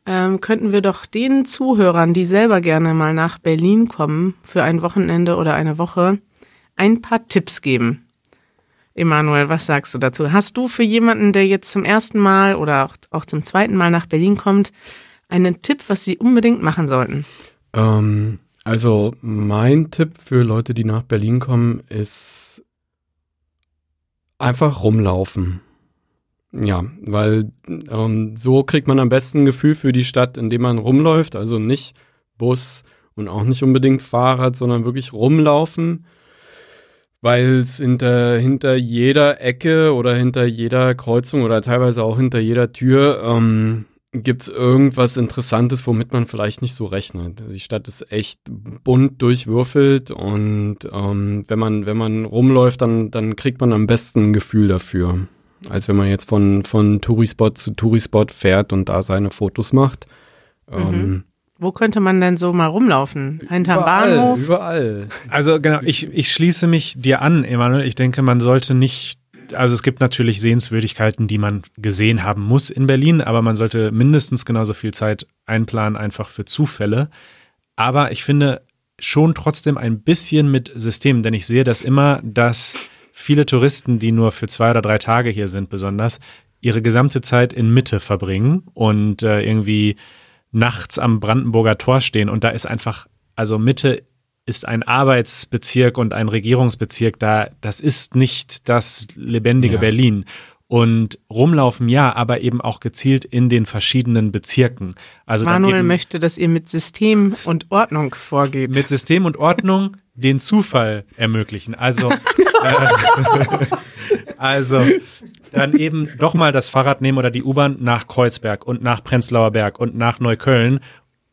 ähm, könnten wir doch den Zuhörern, die selber gerne mal nach Berlin kommen, für ein Wochenende oder eine Woche, ein paar Tipps geben. Emanuel, was sagst du dazu? Hast du für jemanden, der jetzt zum ersten Mal oder auch, auch zum zweiten Mal nach Berlin kommt, einen Tipp, was sie unbedingt machen sollten? Ähm, also mein Tipp für Leute, die nach Berlin kommen, ist einfach rumlaufen. Ja, weil ähm, so kriegt man am besten ein Gefühl für die Stadt, indem man rumläuft. Also nicht Bus und auch nicht unbedingt Fahrrad, sondern wirklich rumlaufen. Weil es hinter, hinter jeder Ecke oder hinter jeder Kreuzung oder teilweise auch hinter jeder Tür ähm, gibt es irgendwas Interessantes, womit man vielleicht nicht so rechnet. Die Stadt ist echt bunt durchwürfelt und ähm, wenn man wenn man rumläuft, dann dann kriegt man am besten ein Gefühl dafür. als wenn man jetzt von, von Tourispot zu Tourispot fährt und da seine Fotos macht. Ähm, Wo könnte man denn so mal rumlaufen? Hinterm überall, Bahnhof? Überall. Also genau, ich, ich schließe mich dir an, Emanuel. Ich denke, man sollte nicht, also es gibt natürlich Sehenswürdigkeiten, die man gesehen haben muss in Berlin, aber man sollte mindestens genauso viel Zeit einplanen, einfach für Zufälle. Aber ich finde schon trotzdem ein bisschen mit System, denn ich sehe das immer, dass viele Touristen, die nur für zwei oder drei Tage hier sind, besonders, ihre gesamte Zeit in Mitte verbringen und äh, irgendwie nachts am Brandenburger Tor stehen und da ist einfach, also Mitte ist ein Arbeitsbezirk und ein Regierungsbezirk da, das ist nicht das lebendige Ja. Berlin. Und rumlaufen ja, aber eben auch gezielt in den verschiedenen Bezirken. Also dann Manuel eben möchte, dass ihr mit System und Ordnung vorgeht. mit System und Ordnung den Zufall ermöglichen. Also, äh, also dann eben doch mal das Fahrrad nehmen oder die U-Bahn nach Kreuzberg und nach Prenzlauer Berg und nach Neukölln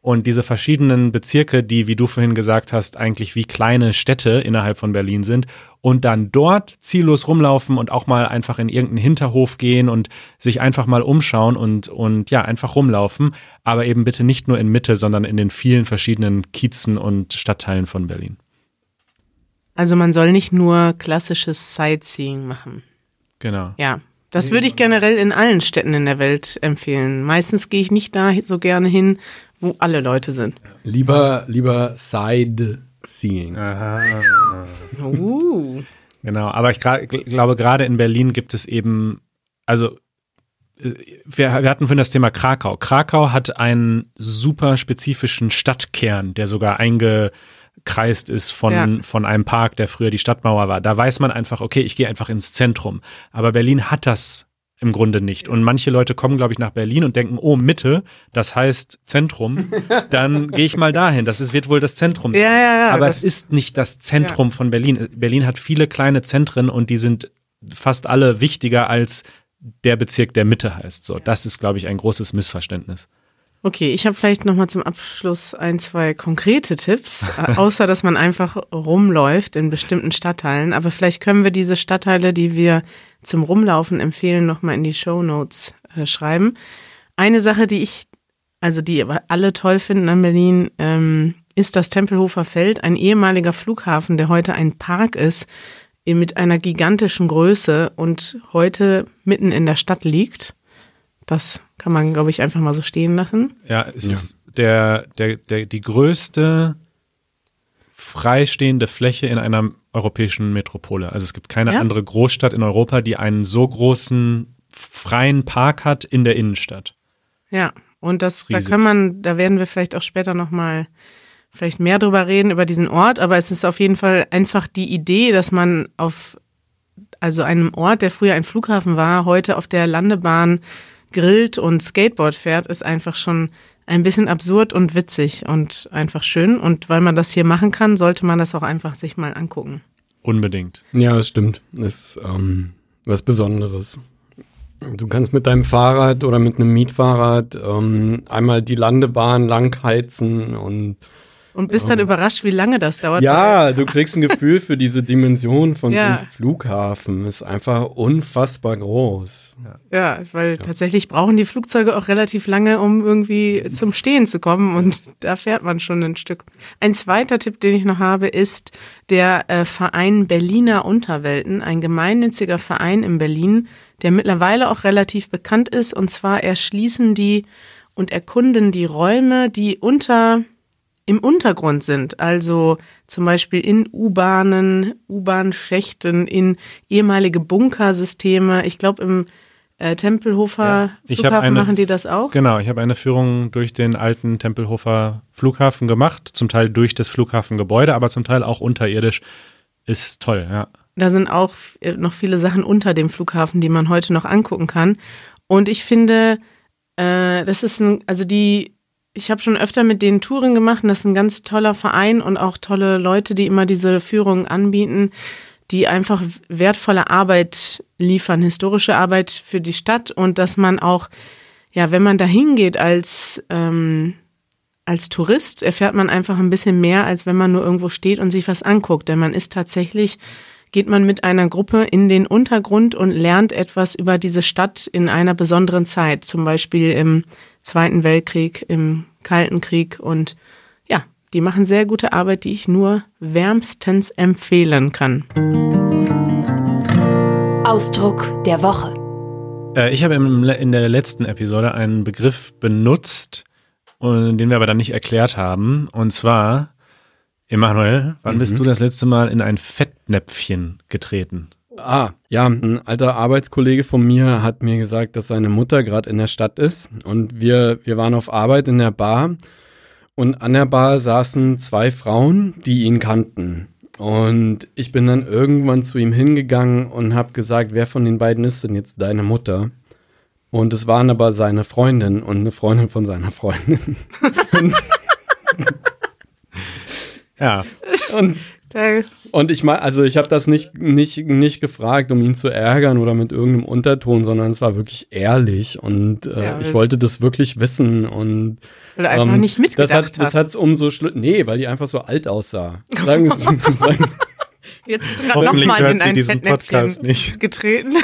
und diese verschiedenen Bezirke, die, wie du vorhin gesagt hast, eigentlich wie kleine Städte innerhalb von Berlin sind und dann dort ziellos rumlaufen und auch mal einfach in irgendeinen Hinterhof gehen und sich einfach mal umschauen und, und ja, einfach rumlaufen, aber eben bitte nicht nur in Mitte, sondern in den vielen verschiedenen Kiezen und Stadtteilen von Berlin. Also man soll nicht nur klassisches Sightseeing machen. Genau. Ja, das würde ich generell in allen Städten in der Welt empfehlen. Meistens gehe ich nicht da so gerne hin, wo alle Leute sind. Lieber, lieber Sightseeing. Uh. Genau, aber ich glaube, gerade in Berlin gibt es eben, also äh, wir, wir hatten vorhin das Thema Krakau. Krakau hat einen super spezifischen Stadtkern, der sogar eingekreist ist von, Ja. von einem Park, der früher die Stadtmauer war. Da weiß man einfach, okay, ich gehe einfach ins Zentrum. Aber Berlin hat das im Grunde nicht. Und manche Leute kommen, glaube ich, nach Berlin und denken, oh, Mitte, das heißt Zentrum, dann gehe ich mal dahin. Das ist, wird wohl das Zentrum Ja, ja, ja. aber es ist nicht das Zentrum von Berlin. Berlin hat viele kleine Zentren und die sind fast alle wichtiger als der Bezirk, der Mitte heißt. So, das ist, glaube ich, ein großes Missverständnis. Okay, ich habe vielleicht noch mal zum Abschluss ein, zwei konkrete Tipps, außer dass man einfach rumläuft in bestimmten Stadtteilen. Aber vielleicht können wir diese Stadtteile, die wir zum Rumlaufen empfehlen, noch mal in die Show Notes äh, schreiben. Eine Sache, die ich, also die alle toll finden an Berlin, ähm, ist das Tempelhofer Feld, ein ehemaliger Flughafen, der heute ein Park ist mit einer gigantischen Größe und heute mitten in der Stadt liegt. Das kann man, glaube ich, einfach mal so stehen lassen. Ja, es Ja. ist der, der, der, die größte freistehende Fläche in einer europäischen Metropole. Also es gibt keine Ja? andere Großstadt in Europa, die einen so großen freien Park hat in der Innenstadt. Ja, und das, da riesig. kann man, da werden wir vielleicht auch später nochmal vielleicht mehr drüber reden, über diesen Ort, aber es ist auf jeden Fall einfach die Idee, dass man auf, also einem Ort, der früher ein Flughafen war, heute auf der Landebahn grillt und Skateboard fährt, ist einfach schon ein bisschen absurd und witzig und einfach schön. Und weil man das hier machen kann, sollte man das auch einfach sich mal angucken. Unbedingt. Ja, das stimmt. Das ist ähm, was Besonderes. Du kannst mit deinem Fahrrad oder mit einem Mietfahrrad ähm, einmal die Landebahn langheizen und Und bist dann überrascht, wie lange das dauert. ja, du kriegst ein Gefühl für diese Dimension von so Ja. einem Flughafen. Ist einfach unfassbar groß. Ja, weil tatsächlich brauchen die Flugzeuge auch relativ lange, um irgendwie zum Stehen zu kommen und da fährt man schon ein Stück. Ein zweiter Tipp, den ich noch habe, ist der äh, Verein Berliner Unterwelten, ein gemeinnütziger Verein in Berlin, der mittlerweile auch relativ bekannt ist und zwar erschließen die und erkunden die Räume, die unter im Untergrund sind, also zum Beispiel in U-Bahnen, U-Bahn-Schächten, in ehemalige Bunkersysteme. Ich glaube, im äh, Tempelhofer Ja, Flughafen eine- machen die das auch. Genau, ich habe eine Führung durch den alten Tempelhofer Flughafen gemacht, zum Teil durch das Flughafengebäude, aber zum Teil auch unterirdisch. Ist toll, ja. Da sind auch äh, noch viele Sachen unter dem Flughafen, die man heute noch angucken kann. Und ich finde, äh, das ist ein, also die, ich habe schon öfter mit denen Touren gemacht und das ist ein ganz toller Verein und auch tolle Leute, die immer diese Führungen anbieten, die einfach wertvolle Arbeit liefern, historische Arbeit für die Stadt und dass man auch, ja, wenn man da hingeht als, ähm, als Tourist, erfährt man einfach ein bisschen mehr, als wenn man nur irgendwo steht und sich was anguckt. Denn man ist tatsächlich geht man mit einer Gruppe in den Untergrund und lernt etwas über diese Stadt in einer besonderen Zeit, zum Beispiel im Zweiten Weltkrieg, im Kalten Krieg und ja, die machen sehr gute Arbeit, die ich nur wärmstens empfehlen kann. Ausdruck der Woche. Äh, ich habe im, in der letzten Episode einen Begriff benutzt, und, den wir aber dann nicht erklärt haben. Und zwar, Emanuel, wann Mhm. bist du das letzte Mal in ein Fettnäpfchen getreten? Ah, ja, ein alter Arbeitskollege von mir hat mir gesagt, dass seine Mutter gerade in der Stadt ist und wir, wir waren auf Arbeit in der Bar und an der Bar saßen zwei Frauen, die ihn kannten. Und ich bin dann irgendwann zu ihm hingegangen und habe gesagt, wer von den beiden ist denn jetzt deine Mutter? Und es waren aber seine Freundin und eine Freundin von seiner Freundin. Ja, Und Das, Und ich meine, also ich habe das nicht, nicht, nicht gefragt, um ihn zu ärgern oder mit irgendeinem Unterton, sondern es war wirklich ehrlich und äh, Ja, ich wollte das wirklich wissen und du einfach ähm, nicht mitgedacht das hat, das hat's umso schlimm. Nee, weil die einfach so alt aussah. Sagen, sagen, Jetzt bist du gerade nochmal in sie ein diesen Podcast nicht. getreten.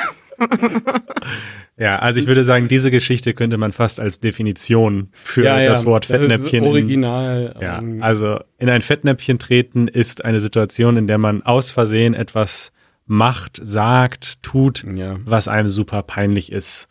Ja, also ich würde sagen, diese Geschichte könnte man fast als Definition für ja, ja, das Wort ist Fettnäpfchen in, Original. Ja, ähm, also in ein Fettnäpfchen treten ist eine Situation, in der man aus Versehen etwas macht, sagt, tut, ja. was einem super peinlich ist.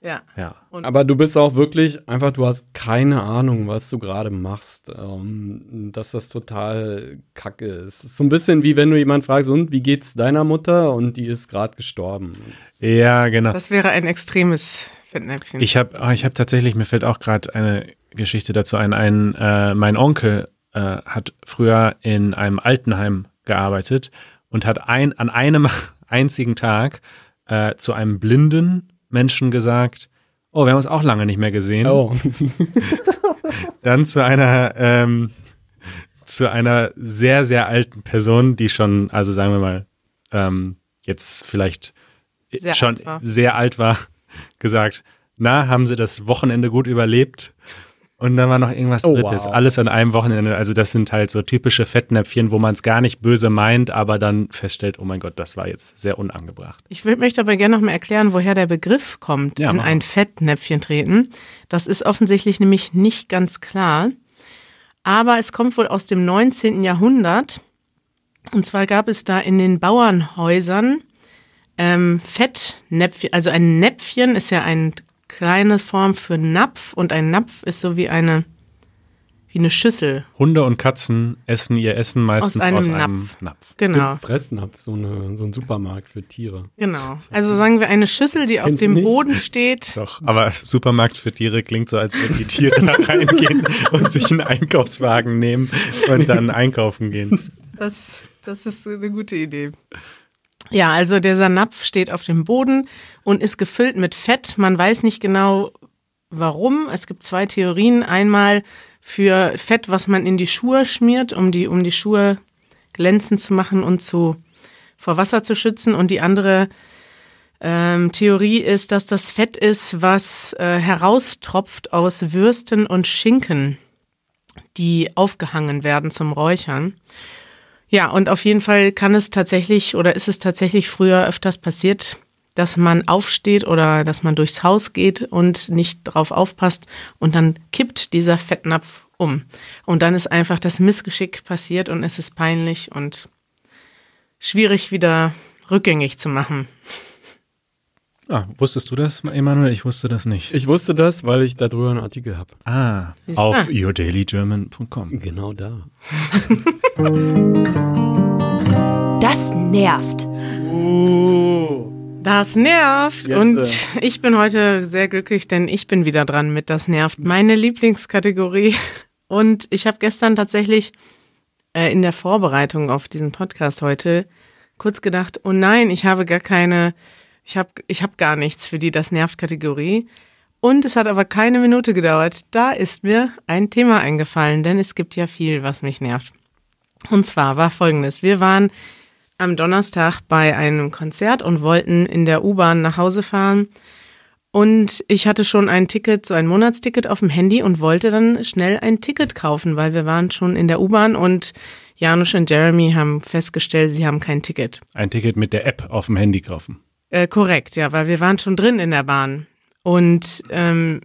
Ja. Ja. Und Aber du bist auch wirklich einfach, du hast keine Ahnung, was du gerade machst. Ähm, dass das total kacke ist. Ist so ein bisschen wie wenn du jemand fragst, und wie geht's deiner Mutter? Und die ist gerade gestorben. Ja, genau. das wäre ein extremes Fettnäpfchen. Ich habe oh, ich hab tatsächlich, mir fällt auch gerade eine Geschichte dazu ein. ein äh, mein Onkel äh, hat früher in einem Altenheim gearbeitet und hat ein, an einem einzigen Tag äh, zu einem blinden Menschen gesagt, oh, wir haben uns auch lange nicht mehr gesehen. Oh. Dann zu einer, ähm, zu einer sehr, sehr alten Person, die schon, also sagen wir mal, ähm, jetzt vielleicht Sehr schon alt sehr alt war, gesagt, na, haben sie das Wochenende gut überlebt? Und dann war noch irgendwas Oh, Drittes. wow. Alles an einem Wochenende. Also das sind halt so typische Fettnäpfchen, wo man es gar nicht böse meint, aber dann feststellt, oh mein Gott, das war jetzt sehr unangebracht. Ich will, möchte aber gerne noch mal erklären, woher der Begriff kommt, Ja, in ein Fettnäpfchen treten. Das ist offensichtlich nämlich nicht ganz klar. Aber es kommt wohl aus dem 19. Jahrhundert. Und zwar gab es da in den Bauernhäusern ähm, Fettnäpfchen. Also ein Näpfchen ist ja eine kleine Form für Napf und ein Napf ist so wie eine, wie eine Schüssel. Hunde und Katzen essen ihr Essen meistens einem aus einem Napf. Napf. Genau. Fressnapf, so, eine, so ein Supermarkt für Tiere. Genau. Also sagen wir eine Schüssel, die auf Kennst du dem? Boden steht. Doch, aber Supermarkt für Tiere klingt so, als würden die Tiere da reingehen und sich einen Einkaufswagen nehmen und dann einkaufen gehen. Das, das ist eine gute Idee. Ja, also dieser Napf steht auf dem Boden und ist gefüllt mit Fett. Man weiß nicht genau warum. Es gibt zwei Theorien. Einmal für Fett, was man in die Schuhe schmiert, um die, um die Schuhe glänzend zu machen und zu, vor Wasser zu schützen. Und die andere ähm, Theorie ist, dass das Fett ist, was äh, heraustropft aus Würsten und Schinken, die aufgehangen werden zum Räuchern. Ja, und auf jeden Fall kann es tatsächlich oder ist es tatsächlich früher öfters passiert, dass man aufsteht oder dass man durchs Haus geht und nicht drauf aufpasst und dann kippt dieser Fettnapf um. Und dann ist einfach das Missgeschick passiert und es ist peinlich und schwierig wieder rückgängig zu machen. Ah, wusstest du das, Emanuel? Ich wusste das nicht. Ich wusste das, weil ich darüber einen Artikel habe. Ah, auf yourdailygerman.com. Genau da. Das nervt. Das nervt. Jetzt, und äh. ich bin heute sehr glücklich, denn ich bin wieder dran mit Das nervt. Meine Lieblingskategorie. Und ich habe gestern tatsächlich äh, in der Vorbereitung auf diesen Podcast heute kurz gedacht, oh nein, ich habe gar keine, ich habe ich hab gar nichts für die Das nervt Kategorie. Und es hat aber keine Minute gedauert. Da ist mir ein Thema eingefallen, denn es gibt ja viel, was mich nervt. Und zwar war folgendes. Wir waren am Donnerstag bei einem Konzert und wollten in der U-Bahn nach Hause fahren. Und ich hatte schon ein Ticket, so ein Monatsticket auf dem Handy und wollte dann schnell ein Ticket kaufen, weil wir waren schon in der U-Bahn und Janusz und Jeremy haben festgestellt, sie haben kein Ticket. Ein Ticket mit der App auf dem Handy kaufen. Äh, korrekt, ja, weil wir waren schon drin in der Bahn. Und ähm,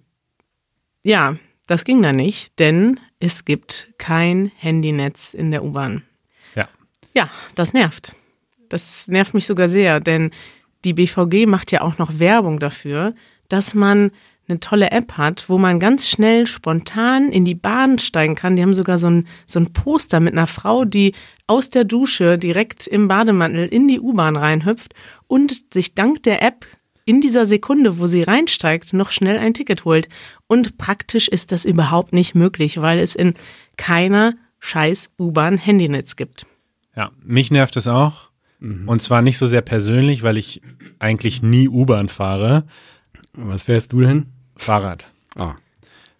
ja, das ging dann nicht, denn es gibt kein Handynetz in der U-Bahn. Ja. Ja, das nervt. Das nervt mich sogar sehr, denn die BVG macht ja auch noch Werbung dafür, dass man eine tolle App hat, wo man ganz schnell spontan in die Bahn steigen kann. Die haben sogar so ein, so ein Poster mit einer Frau, die aus der Dusche direkt im Bademantel in die U-Bahn reinhüpft und sich dank der App in dieser Sekunde, wo sie reinsteigt, noch schnell ein Ticket holt. Und praktisch ist das überhaupt nicht möglich, weil es in keiner scheiß U-Bahn Handynetz gibt. Ja, mich nervt es auch. Und zwar nicht so sehr persönlich, weil ich eigentlich nie U-Bahn fahre. Was fährst du denn? Fahrrad. Ah.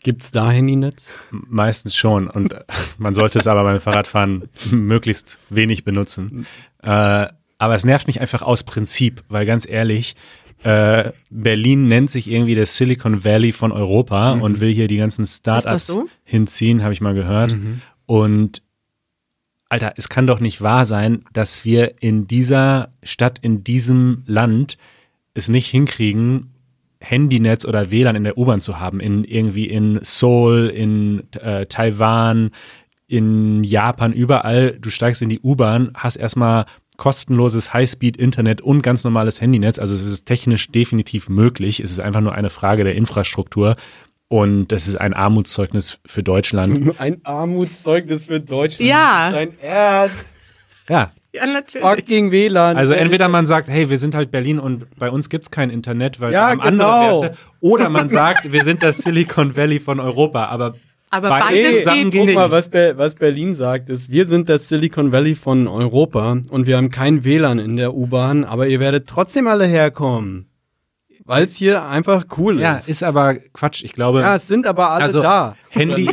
Gibt's da Handynetz? Meistens schon. Und äh, man sollte es aber beim Fahrradfahren möglichst wenig benutzen. Äh, aber es nervt mich einfach aus Prinzip, weil ganz ehrlich, äh, Berlin nennt sich irgendwie der Silicon Valley von Europa und will hier die ganzen Startups so? hinziehen, habe ich mal gehört. Und Alter, es kann doch nicht wahr sein, dass wir in dieser Stadt, in diesem Land es nicht hinkriegen, Handynetz oder WLAN in der U-Bahn zu haben. In irgendwie in Seoul, in äh, Taiwan, in Japan, überall. Du steigst in die U-Bahn, hast erstmal kostenloses Highspeed-Internet und ganz normales Handynetz. Also es ist technisch definitiv möglich. Es ist einfach nur eine Frage der Infrastruktur. Und das ist ein Armutszeugnis für Deutschland. Ein Armutszeugnis für Deutschland. Ja. Dein Ernst? Ja, Ja, natürlich. Fucking WLAN. Also entweder man sagt, hey, wir sind halt Berlin und bei uns gibt's kein Internet, weil Ja, wir haben andere genau. Werte. Oder man sagt, wir sind das Silicon Valley von Europa. Aber Aber Beides beides zusammen geht nicht. mal, was, Be was Berlin sagt, ist, wir sind das Silicon Valley von Europa und wir haben kein WLAN in der U-Bahn, aber ihr werdet trotzdem alle herkommen. Weil es hier einfach cool ja, ist. ist aber Quatsch. Ich glaube, ja, es sind aber alle also da. Handy.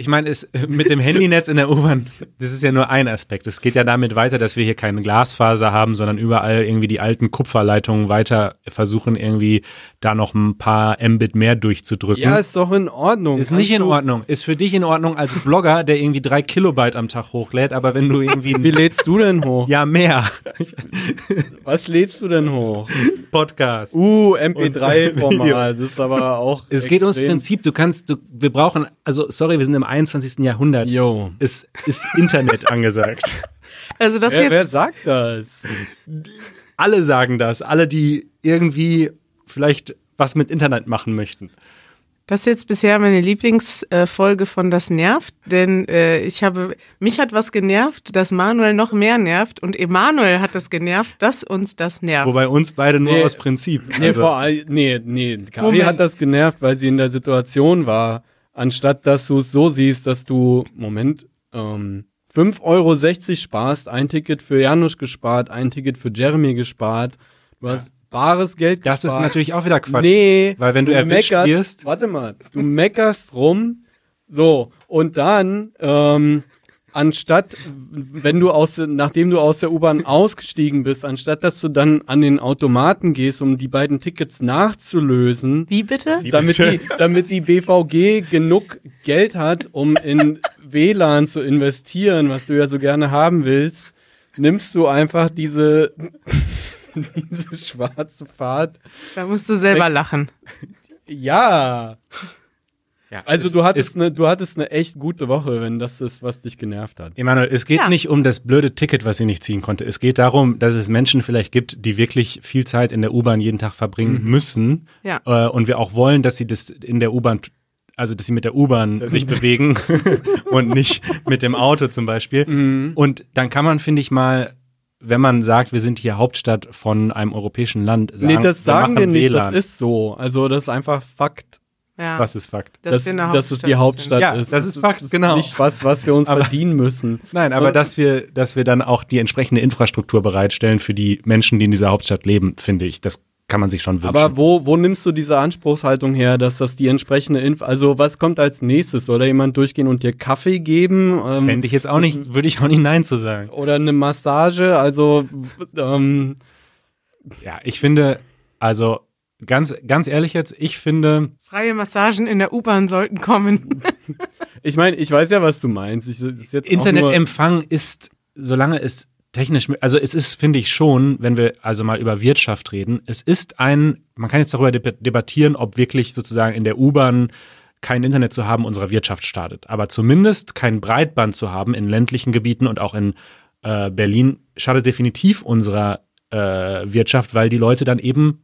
Ich meine, es mit dem Handynetz in der U-Bahn, das ist ja nur ein Aspekt. Es geht ja damit weiter, dass wir hier keine Glasfaser haben, sondern überall irgendwie die alten Kupferleitungen weiter versuchen, irgendwie da noch ein paar Mbit mehr durchzudrücken. Ja, ist doch in Ordnung. Ist nicht in du- Ordnung. Ist für dich in Ordnung als Blogger, der irgendwie drei Kilobyte am Tag hochlädt, aber wenn du irgendwie Wie lädst du denn hoch? ja mehr Was lädst du denn hoch? Podcast. Uh, Videos. MP3-Format. Das ist aber auch. es geht ums extrem. Prinzip. Du kannst, du, wir brauchen, also sorry, wir sind im 21. Jahrhundert. Yo. Es ist Internet angesagt. Also das Wer, wer jetzt, sagt das? Alle sagen das. Alle, die irgendwie vielleicht was mit Internet machen möchten. das ist jetzt bisher meine Lieblingsfolge von Das nervt, denn äh, ich habe, mich hat was genervt, dass Manuel noch mehr nervt und Emanuel hat das genervt, dass uns das nervt. Wobei uns beide nur Nee. aus Prinzip. Nee, Also, vor nee, nee. Kari Moment. hat das genervt, weil sie in der Situation war, anstatt dass du es so siehst, dass du, Moment, ähm, 5,60 Euro sparst, ein Ticket für Janusz gespart, ein Ticket für Jeremy gespart. Du hast bares Geld das ist gespart. natürlich auch wieder Quatsch. Nee, Weil wenn du erwischt meckerst, wirst- Warte mal, du meckerst rum, so, und dann, ähm, anstatt, wenn du aus, nachdem du aus der U-Bahn ausgestiegen bist, anstatt dass du dann an den Automaten gehst, um die beiden Tickets nachzulösen, Wie bitte? damit die, damit die BVG genug Geld hat, um in WLAN zu investieren, was du ja so gerne haben willst, nimmst du einfach diese, diese schwarze Fahrt. Da musst du selber lachen. Ja. Ja, Also es- du es- hattest, eine, du hattest eine echt gute Woche, wenn das ist, was dich genervt hat. Emanuel, es geht Ja. nicht um das blöde Ticket, was sie nicht ziehen konnte. Es geht darum, dass es Menschen vielleicht gibt, die wirklich viel Zeit in der U-Bahn jeden Tag verbringen müssen. Ja. Äh, und wir auch wollen, dass sie das in der U-Bahn, also dass sie mit der U-Bahn sich bewegen und nicht mit dem Auto zum Beispiel. Und dann kann man, finde ich mal, wenn man sagt, wir sind hier Hauptstadt von einem europäischen Land, sagen, nee, das sagen wir machen nicht, WLAN. das ist so. Also das ist einfach Fakt, Ja. Was ist Fakt? dass, wir eine dass es die Hauptstadt Ja, ist. das ist Fakt, genau. Nicht was, was wir uns Aber- verdienen müssen. Nein, aber dass wir, dass wir dann auch die entsprechende Infrastruktur bereitstellen für die Menschen, die in dieser Hauptstadt leben, finde ich. Das kann man sich schon wünschen. Aber wo, wo nimmst du diese Anspruchshaltung her, dass das die entsprechende Info, also was kommt als nächstes? Soll da jemand durchgehen und dir Kaffee geben? Ähm, Fände ich jetzt auch nicht, würde ich auch nicht Nein zu sagen. oder eine Massage? Also, ähm, Ja, ich finde, also ganz, ganz ehrlich jetzt, ich finde, Freie Massagen in der U-Bahn sollten kommen. Ich meine, ich weiß ja, was du meinst. Ich, das ist jetzt auch nur, Internetempfang ist, solange es technisch, also es ist, finde ich schon, wenn wir also mal über Wirtschaft reden, es ist ein, man kann jetzt darüber deb- debattieren, ob wirklich sozusagen in der U-Bahn kein Internet zu haben unserer Wirtschaft startet. Aber zumindest kein Breitband zu haben in ländlichen Gebieten und auch in äh, Berlin schadet definitiv unserer äh, Wirtschaft, weil die Leute dann eben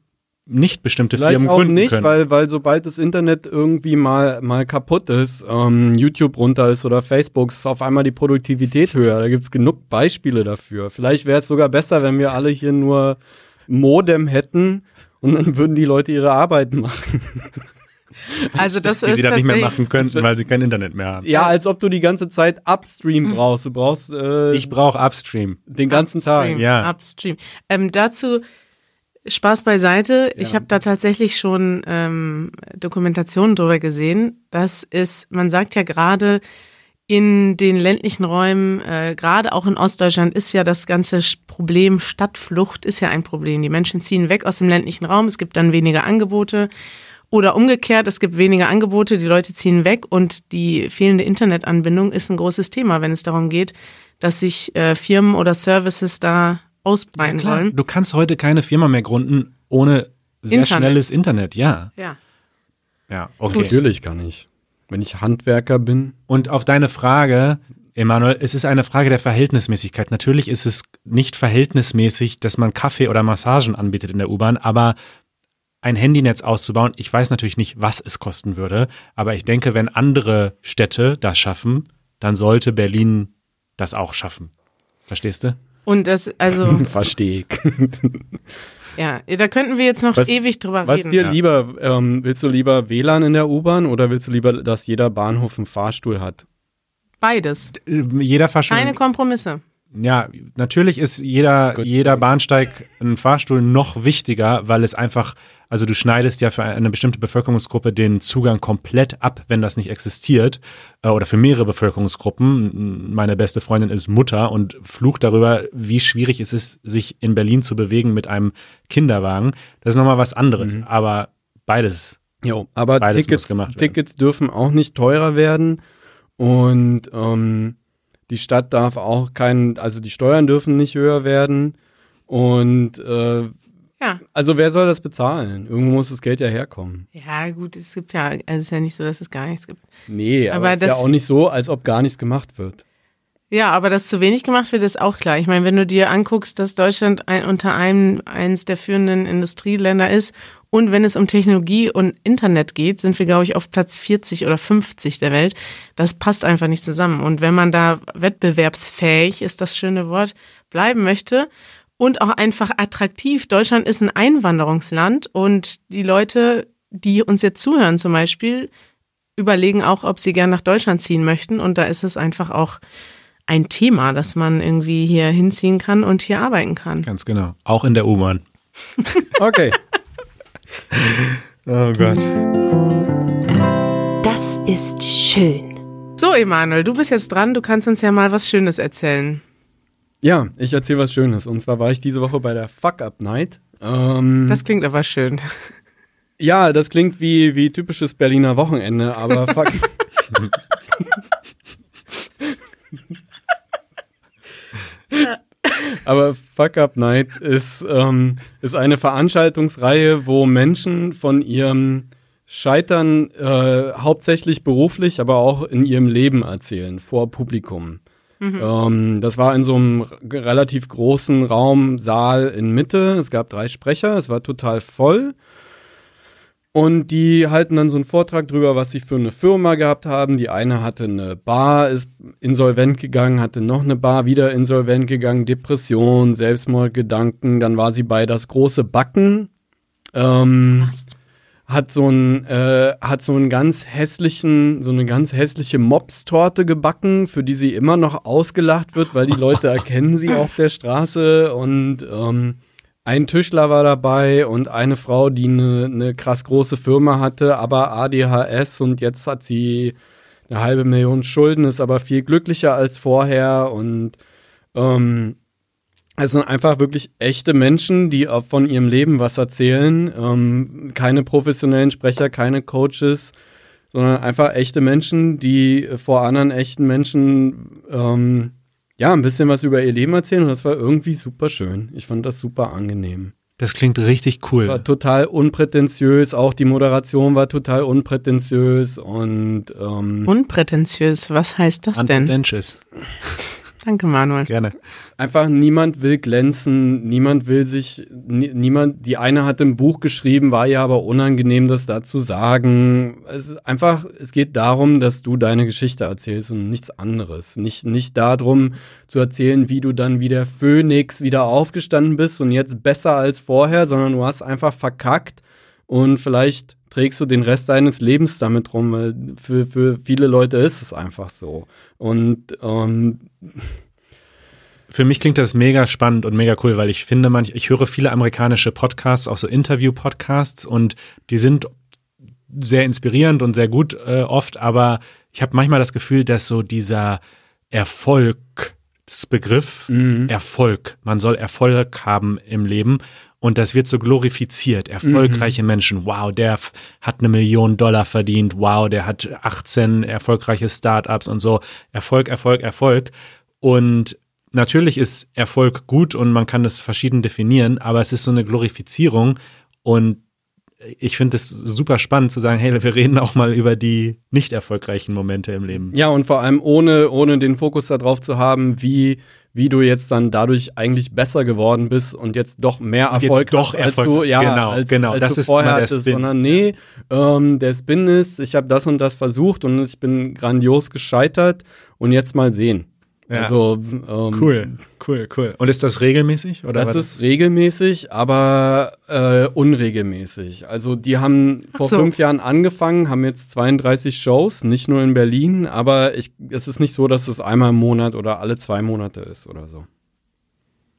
nicht bestimmte Vielleicht Firmen auch gründen nicht, können. weil, weil sobald das Internet irgendwie mal, mal kaputt ist, ähm, YouTube runter ist oder Facebook, ist auf einmal die Produktivität höher. Da gibt's genug Beispiele dafür. Vielleicht wäre es sogar besser, wenn wir alle hier nur Modem hätten und dann würden die Leute ihre Arbeit machen. Also das die ist sie dann nicht mehr machen könnten, weil sie kein Internet mehr haben. Ja, als ob du die ganze Zeit Upstream brauchst. Du brauchst äh, Ich brauche Upstream. den ganzen Upstream, Tag. ja. Upstream. Ähm, dazu Spaß beiseite. Ich habe da tatsächlich schon ähm, Dokumentationen drüber gesehen. Das ist, man sagt ja gerade in den ländlichen Räumen, äh, gerade auch in Ostdeutschland, ist ja das ganze Problem Stadtflucht ist ja ein Problem. Die Menschen ziehen weg aus dem ländlichen Raum. Es gibt dann weniger Angebote. Oder umgekehrt, es gibt weniger Angebote, die Leute ziehen weg und die fehlende Internetanbindung ist ein großes Thema, wenn es darum geht, dass sich äh, Firmen oder Services da ausbreiten Klar, wollen. du kannst heute keine Firma mehr gründen ohne sehr Internet. schnelles Internet, ja. Ja. Ja, okay. Natürlich kann ich. Wenn ich Handwerker bin. Und auf deine Frage, Emanuel, es ist eine Frage der Verhältnismäßigkeit. Natürlich ist es nicht verhältnismäßig, dass man Kaffee oder Massagen anbietet in der U-Bahn, aber ein Handynetz auszubauen, ich weiß natürlich nicht, was es kosten würde, aber ich denke, wenn andere Städte das schaffen, dann sollte Berlin das auch schaffen. Verstehst du? Und das, also, Verstehe ich. ja, da könnten wir jetzt noch Was- ewig drüber Was reden. dir Ja. lieber, ähm, willst du lieber WLAN in der U-Bahn oder willst du lieber, dass jeder Bahnhof einen Fahrstuhl hat? Beides. Jeder Fahrstuhl. Keine Kompromisse. Ja, natürlich ist jeder, jeder Bahnsteig ein Fahrstuhl noch wichtiger, weil es einfach, also du schneidest ja für eine bestimmte Bevölkerungsgruppe den Zugang komplett ab, wenn das nicht existiert. Äh, Oder für mehrere Bevölkerungsgruppen. Meine beste Freundin ist Mutter und flucht darüber, wie schwierig es ist, sich in Berlin zu bewegen mit einem Kinderwagen. Das ist nochmal was anderes. Aber beides. Jo, aber Beides Tickets, muss gemacht werden. Tickets dürfen auch nicht teurer werden und ähm, die Stadt darf auch keinen, also die Steuern dürfen nicht höher werden und äh, Ja. also wer soll das bezahlen? Irgendwo muss das Geld ja herkommen. Ja, gut, es gibt ja, also es ist ja nicht so, dass es gar nichts gibt. Nee, aber, Aber es ist ja auch nicht so, als ob gar nichts gemacht wird. Ja, aber dass zu wenig gemacht wird, ist auch klar. Ich meine, wenn du dir anguckst, dass Deutschland ein, unter einem eines der führenden Industrieländer ist und wenn es um Technologie und Internet geht, sind wir, glaube ich, auf Platz 40 oder 50 der Welt. Das passt einfach nicht zusammen. Und wenn man da wettbewerbsfähig, ist das schöne Wort, bleiben möchte und auch einfach attraktiv. Deutschland ist ein Einwanderungsland und die Leute, die uns jetzt zuhören zum Beispiel, überlegen auch, ob sie gern nach Deutschland ziehen möchten. Und da ist es einfach auch ein Thema, dass man irgendwie hier hinziehen kann und hier arbeiten kann. Ganz genau. Auch in der U-Bahn. Okay. Oh Gott. Das ist schön. So, Emanuel, du bist jetzt dran. Du kannst uns ja mal was Schönes erzählen. ja, ich erzähle was Schönes. Und zwar war ich diese Woche bei der Fuck Up Night. Ähm, Das klingt aber schön. ja, das klingt wie, wie typisches Berliner Wochenende, aber fuck. Aber Fuck Up Night ist, ähm, ist eine Veranstaltungsreihe, wo Menschen von ihrem Scheitern äh, hauptsächlich beruflich, aber auch in ihrem Leben erzählen, vor Publikum. Ähm, das war in so einem relativ großen Raum, Saal in Mitte. Es gab drei Sprecher, es war total voll. Und die halten dann so einen Vortrag drüber, was sie für eine Firma gehabt haben. Die eine hatte eine Bar, ist insolvent gegangen, hatte noch eine Bar, wieder insolvent gegangen, Depression, Selbstmordgedanken. Dann war sie bei das große Backen. Ähm, hat so ein äh, hat so einen ganz hässlichen so eine ganz hässliche Mopstorte gebacken, für die sie immer noch ausgelacht wird, weil die Leute erkennen sie auf der Straße und ähm, ein Tischler war dabei und eine Frau, die eine, eine krass große Firma hatte, aber ADHS und jetzt hat sie eine halbe Million Schulden, ist aber viel glücklicher als vorher und ähm, Es sind einfach wirklich echte Menschen, die auch von ihrem Leben was erzählen. Ähm, keine professionellen Sprecher, keine Coaches, sondern einfach echte Menschen, die vor anderen echten Menschen ähm, ja ein bisschen was über ihr Leben erzählen. Und das war irgendwie super schön. Ich fand das super angenehm. Das klingt richtig Es cool. war total unprätentiös, auch die Moderation war total unprätentiös und ähm, Unprätentiös, was heißt das denn? Unpretentious. Danke, Manuel. Gerne. einfach niemand will glänzen, niemand will sich, nie, niemand, die eine hat ein Buch geschrieben, war ja aber unangenehm, das da zu sagen. Es ist einfach, es geht darum, dass du deine Geschichte erzählst und nichts anderes. Nicht, nicht darum zu erzählen, wie du dann wie der Phönix wieder aufgestanden bist und jetzt besser als vorher, sondern du hast einfach verkackt und vielleicht trägst du den Rest deines Lebens damit rum, weil für, für viele Leute ist es einfach so. Und ähm, Für mich klingt das mega spannend und mega cool, weil ich finde, manch, ich höre viele amerikanische Podcasts, auch so Interview-Podcasts und die sind sehr inspirierend und sehr gut äh, oft, aber ich habe manchmal das Gefühl, dass so dieser Erfolgsbegriff, Erfolg, man soll Erfolg haben im Leben und das wird so glorifiziert. Erfolgreiche Menschen, wow, der hat eine Million Dollar verdient, wow, der hat 18 erfolgreiche Startups und so. Erfolg, Erfolg, Erfolg. Und natürlich ist Erfolg gut und man kann es verschieden definieren, aber es ist so eine Glorifizierung und ich finde es super spannend zu sagen, hey, wir reden auch mal über die nicht erfolgreichen Momente im Leben. Ja, und vor allem ohne, ohne den Fokus darauf zu haben, wie, wie du jetzt dann dadurch eigentlich besser geworden bist und jetzt doch mehr Erfolg doch hast, als Erfolg- du, ja, genau, als, genau, als das du ist vorher hattest, Spin. sondern nee, ähm, der Spin ist, ich habe das und das versucht und ich bin grandios gescheitert und jetzt mal sehen. Ja. Also ähm, Cool, cool, cool. Und ist das regelmäßig? Oder Das war ist regelmäßig, aber äh, unregelmäßig. Also die haben vor so. fünf Jahren angefangen, haben jetzt 32 Shows, nicht nur in Berlin, aber ich, es ist nicht so, dass es einmal im Monat oder alle zwei Monate ist oder so.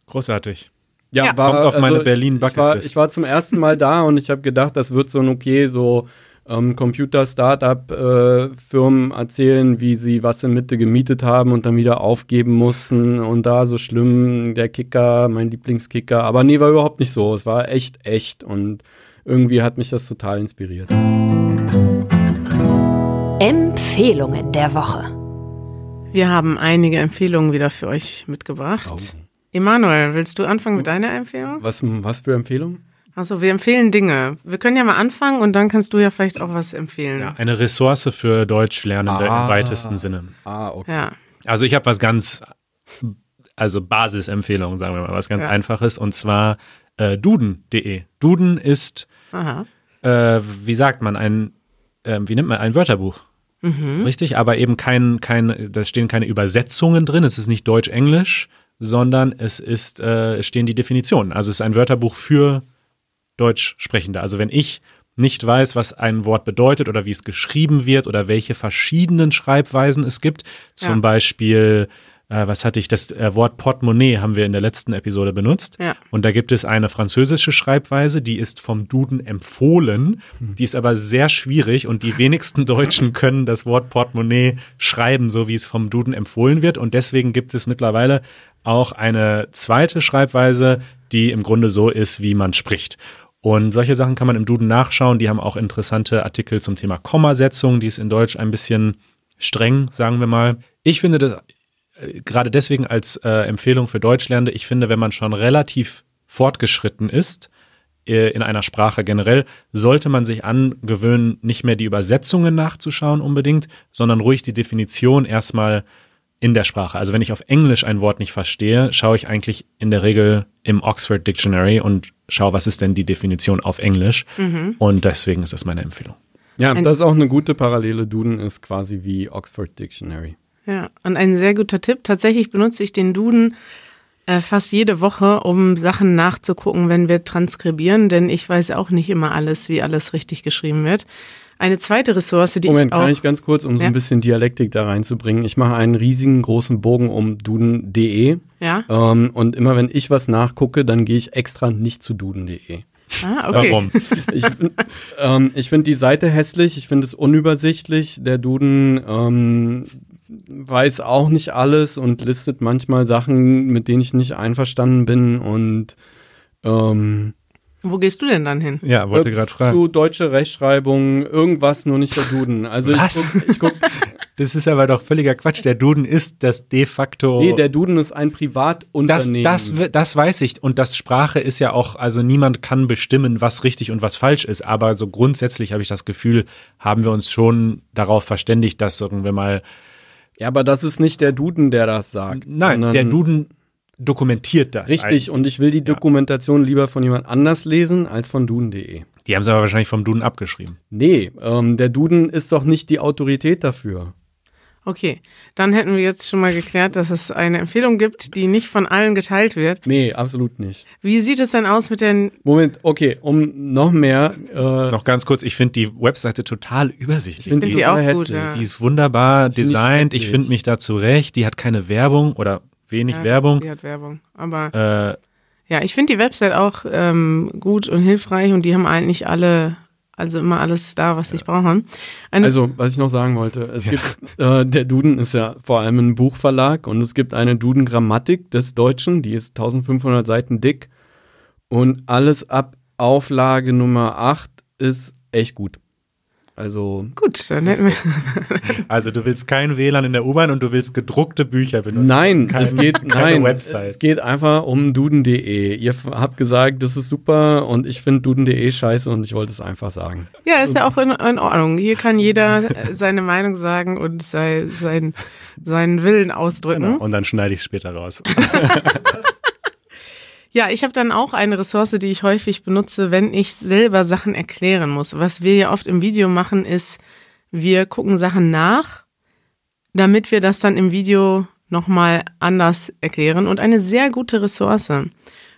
großartig. Ja. Kommt auf meine Berlin ich war, Bucketlist. ich war zum ersten Mal da und ich habe gedacht, das wird so ein okay, so ähm, Computer-Startup-Firmen erzählen, wie sie was in Mitte gemietet haben und dann wieder aufgeben mussten und da so schlimm, der Kicker, mein Lieblingskicker. Aber nee, war überhaupt nicht so. Es war echt, echt und irgendwie hat mich das total inspiriert. Empfehlungen der Woche. Wir haben einige Empfehlungen wieder für euch mitgebracht. Emanuel, willst du anfangen mit deiner Empfehlung? Was, was für Empfehlungen? Also wir empfehlen Dinge. Wir können ja mal anfangen und dann kannst du ja vielleicht auch was empfehlen. ja, eine Ressource für Deutschlernende Ah. im weitesten Sinne. Ah, okay. Ja. Also ich habe was ganz, also Basisempfehlung, sagen wir mal, was ganz Ja. Einfaches und zwar äh, duden.de. Duden ist, Aha. äh, wie sagt man, ein, äh, wie nennt man, ein Wörterbuch. Richtig, aber eben kein, kein, da stehen keine Übersetzungen drin, es ist nicht Deutsch-Englisch, sondern es ist, äh, es stehen die Definitionen. Also es ist ein Wörterbuch für Deutschsprechende. Also wenn ich nicht weiß, was ein Wort bedeutet oder wie es geschrieben wird oder welche verschiedenen Schreibweisen es gibt, zum Ja. Beispiel, äh, was hatte ich, das äh, Wort Portemonnaie haben wir in der letzten Episode benutzt. Ja. Und da gibt es eine französische Schreibweise, die ist vom Duden empfohlen, die ist aber sehr schwierig und die wenigsten Deutschen können das Wort Portemonnaie schreiben, so wie es vom Duden empfohlen wird. Und deswegen gibt es mittlerweile auch eine zweite Schreibweise, die im Grunde so ist, wie man spricht. Und solche Sachen kann man im Duden nachschauen. Die haben auch interessante Artikel zum Thema Kommasetzung. Die ist in Deutsch ein bisschen streng, sagen wir mal. Ich finde das äh, gerade deswegen als äh, Empfehlung für Deutschlernende. Ich finde, wenn man schon relativ fortgeschritten ist, äh, in einer Sprache generell, sollte man sich angewöhnen, nicht mehr die Übersetzungen nachzuschauen unbedingt, sondern ruhig die Definition erstmal in der Sprache. Also wenn ich auf Englisch ein Wort nicht verstehe, schaue ich eigentlich in der Regel im Oxford Dictionary und schaue, was ist denn die Definition auf Englisch. Und deswegen ist das meine Empfehlung. Ja, Ein- das ist auch eine gute Parallele. Duden ist quasi wie Oxford Dictionary. Ja, und ein sehr guter Tipp. Tatsächlich benutze ich den Duden äh, fast jede Woche, um Sachen nachzugucken, wenn wir transkribieren, denn ich weiß auch nicht immer alles, wie alles richtig geschrieben wird. Eine zweite Ressource, die Moment, ich auch kann ich ganz kurz, um so Ja. ein bisschen Dialektik da reinzubringen. Ich mache einen riesigen großen Bogen um duden.de. ja, Ähm, und immer wenn ich was nachgucke, dann gehe ich extra nicht zu duden.de. ah, okay. Warum? Ich, ähm, ich finde die Seite hässlich, ich finde es unübersichtlich. Der Duden ähm, weiß auch nicht alles und listet manchmal Sachen, mit denen ich nicht einverstanden bin und ähm, Wo gehst du denn dann hin? Ja, wollte äh, gerade fragen. So deutsche Rechtschreibung, irgendwas, nur nicht der Duden. Also Was? ich guck, ich guck Das ist aber doch völliger Quatsch. Der Duden ist das de facto. nee, der Duden ist ein das, Privatunternehmen. das, wi- das weiß ich. Und das Sprache ist ja auch, also niemand kann bestimmen, was richtig und was falsch ist. Aber so grundsätzlich habe ich das Gefühl, haben wir uns schon darauf verständigt, dass sagen wir mal, ja, aber das ist nicht der Duden, der das sagt. nein, der Duden dokumentiert das. Richtig, und ich will die Dokumentation lieber von jemand anders lesen als von duden.de. Die haben es aber wahrscheinlich vom Duden abgeschrieben. Nee, ähm, der Duden ist doch nicht die Autorität dafür. Okay, dann hätten wir jetzt schon mal geklärt, dass es eine Empfehlung gibt, die nicht von allen geteilt wird. Nee, absolut nicht. Wie sieht es denn aus mit den Moment, okay, um noch mehr. Äh, Noch ganz kurz, ich finde die Webseite total übersichtlich. Ich find Sind die die auch total gut, hässlich. ja. Die ist wunderbar ich designt. Ich finde mich da zurecht. Die hat keine Werbung oder wenig Ja, Werbung. Die hat Werbung. Aber Äh, ja, ich finde die Website auch ähm, gut und hilfreich und die haben eigentlich alle, also immer alles da, was ich brauche. Eine, also, was ich noch sagen wollte, es gibt, äh, der Duden ist ja vor allem ein Buchverlag und es gibt eine Duden-Grammatik des Deutschen, die ist 1500 Seiten dick und alles ab Auflage Nummer 8 ist echt gut. Also, gut, dann hätten wir. also du willst kein WLAN in der U-Bahn und du willst gedruckte Bücher benutzen. Nein, Keine- es geht keine nein, Website. Es geht einfach um duden.de. Ihr habt gesagt, das ist super und ich finde duden.de scheiße und ich wollte es einfach sagen. Ja, ist ja auch in, in Ordnung. Hier kann jeder seine Meinung sagen und sei, sein, seinen Willen ausdrücken. Genau. Und dann schneide ich es später raus. Ja, ich habe dann auch eine Ressource, die ich häufig benutze, wenn ich selber Sachen erklären muss. Was wir ja oft im Video machen, ist, wir gucken Sachen nach, damit wir das dann im Video nochmal anders erklären. Und eine sehr gute Ressource,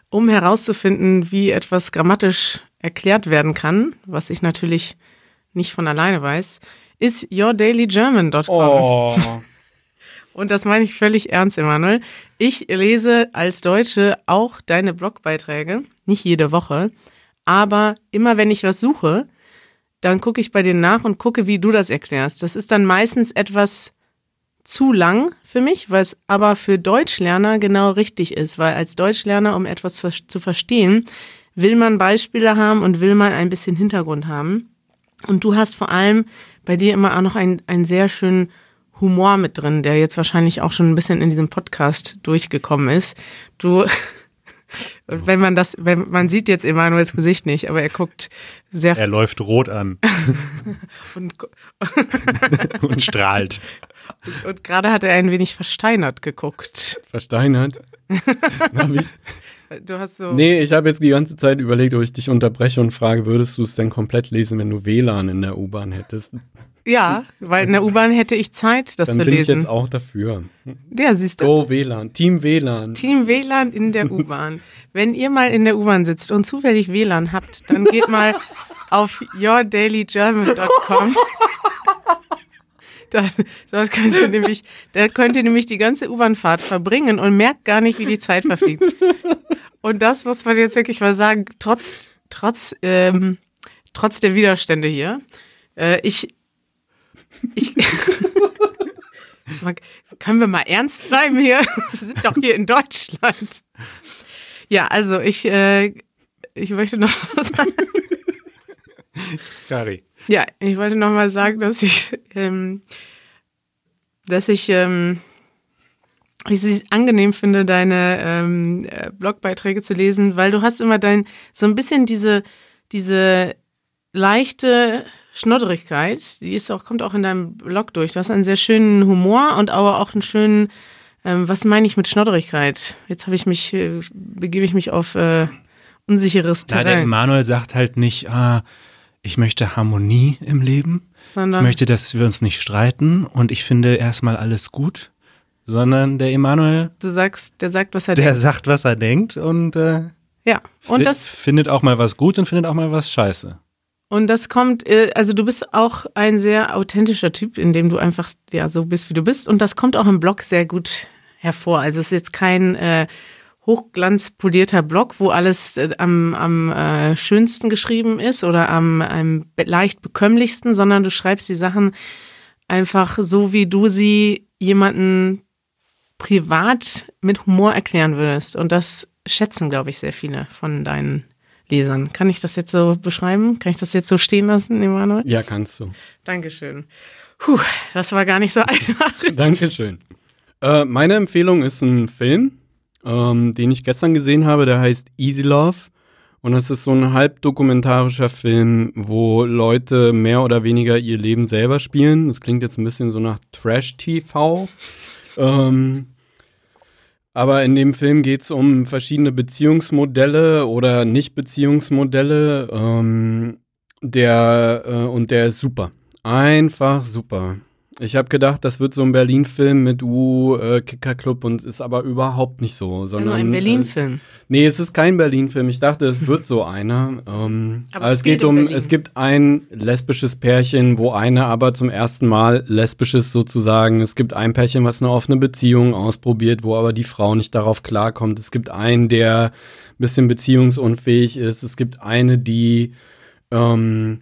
um herauszufinden, wie etwas grammatisch erklärt werden kann, was ich natürlich nicht von alleine weiß, ist yourdailygerman.com. Oh. Und das meine ich völlig ernst, Emanuel. Ich lese als Deutsche auch deine Blogbeiträge, nicht jede Woche, aber immer wenn ich was suche, dann gucke ich bei dir nach und gucke, wie du das erklärst. Das ist dann meistens etwas zu lang für mich, was aber für Deutschlerner genau richtig ist, weil als Deutschlerner, um etwas zu verstehen, will man Beispiele haben und will man ein bisschen Hintergrund haben. Und du hast vor allem bei dir immer auch noch einen, einen sehr schönen Humor mit drin, der jetzt wahrscheinlich auch schon ein bisschen in diesem Podcast durchgekommen ist. Du, wenn man das, wenn man sieht jetzt Emanuels Gesicht nicht, aber er guckt sehr Er läuft rot an und, und strahlt. und gerade hat er ein wenig versteinert geguckt. Versteinert. Hab ich? Du hast so. Nee, ich habe jetzt die ganze Zeit überlegt, ob ich dich unterbreche und frage, würdest du es denn komplett lesen, wenn du WLAN in der U-Bahn hättest? Ja, weil in der U-Bahn hätte ich Zeit, das Dann zu bin ich lesen. jetzt auch dafür. Ja, siehst du. Go WLAN, Team WLAN. Team WLAN in der U-Bahn. Wenn ihr mal in der U-Bahn sitzt und zufällig WLAN habt, dann geht mal auf yourdailygerman.com. Da, dort könnt ihr nämlich, da könnt ihr nämlich die ganze U-Bahn-Fahrt verbringen und merkt gar nicht, wie die Zeit verfliegt. Und das muss man jetzt wirklich mal sagen, trotz, trotz, ähm, trotz der Widerstände hier. Äh, ich, ich, Können wir mal ernst bleiben hier? Wir sind doch hier in Deutschland. Ja, also ich, äh, ich möchte noch was sagen. Kari. Ja, ich wollte noch mal sagen, dass ich, ähm, dass ich, ähm, ich es angenehm finde, deine ähm, äh, Blogbeiträge zu lesen, weil du hast immer dein so ein bisschen diese diese leichte Schnodderigkeit, die ist auch kommt auch in deinem Blog durch. Du hast einen sehr schönen Humor und aber auch einen schönen, ähm, was meine ich mit Schnodderigkeit? Jetzt habe ich mich, äh, begebe ich mich auf äh, unsicheres Na, der Terrain, Emanuel sagt halt nicht, ah, ich möchte Harmonie im Leben. Ich sondern möchte, dass wir uns nicht streiten und ich finde erstmal alles gut, sondern der Emanuel, du sagst, der sagt, was er der denkt. sagt, was er denkt und, äh, Ja, und das findet auch mal was gut und findet auch mal was scheiße. Und das kommt, äh, also du bist auch ein sehr authentischer Typ, in dem du einfach ja so bist, wie du bist. Und das kommt auch im Blog sehr gut hervor. Also es ist jetzt kein äh, hochglanzpolierter Blog, wo alles äh, am, am äh, schönsten geschrieben ist oder am, am leicht bekömmlichsten, sondern du schreibst die Sachen einfach so, wie du sie jemanden privat mit Humor erklären würdest. Und das schätzen, glaube ich, sehr viele von deinen Lesern. Kann ich das jetzt so beschreiben? Kann ich das jetzt so stehen lassen, Emanuel? Ja, kannst du. Dankeschön. Puh, das war gar nicht so einfach. Dankeschön. Äh, meine Empfehlung ist ein Film, ähm, den ich gestern gesehen habe, der heißt Easy Love. Und das ist so ein halbdokumentarischer Film, wo Leute mehr oder weniger ihr Leben selber spielen. Das klingt jetzt ein bisschen so nach Trash-TV. Ähm, aber in dem Film geht es um verschiedene Beziehungsmodelle oder Nicht-Beziehungsmodelle. Ähm, der, äh, und der ist super. Einfach super. Ich habe gedacht, das wird so ein Berlin-Film mit U, äh, Kicker-Club und ist aber überhaupt nicht so. Sondern, also ein Berlin-Film. Äh, nee, es ist kein Berlin-Film. Ich dachte, es wird so einer. Ähm, aber, aber es geht um, Berlin. es gibt ein lesbisches Pärchen, wo eine aber zum ersten Mal lesbisch ist sozusagen. Es gibt ein Pärchen, was eine offene Beziehung ausprobiert, wo aber die Frau nicht darauf klarkommt. Es gibt einen, der ein bisschen beziehungsunfähig ist. Es gibt eine, die ähm,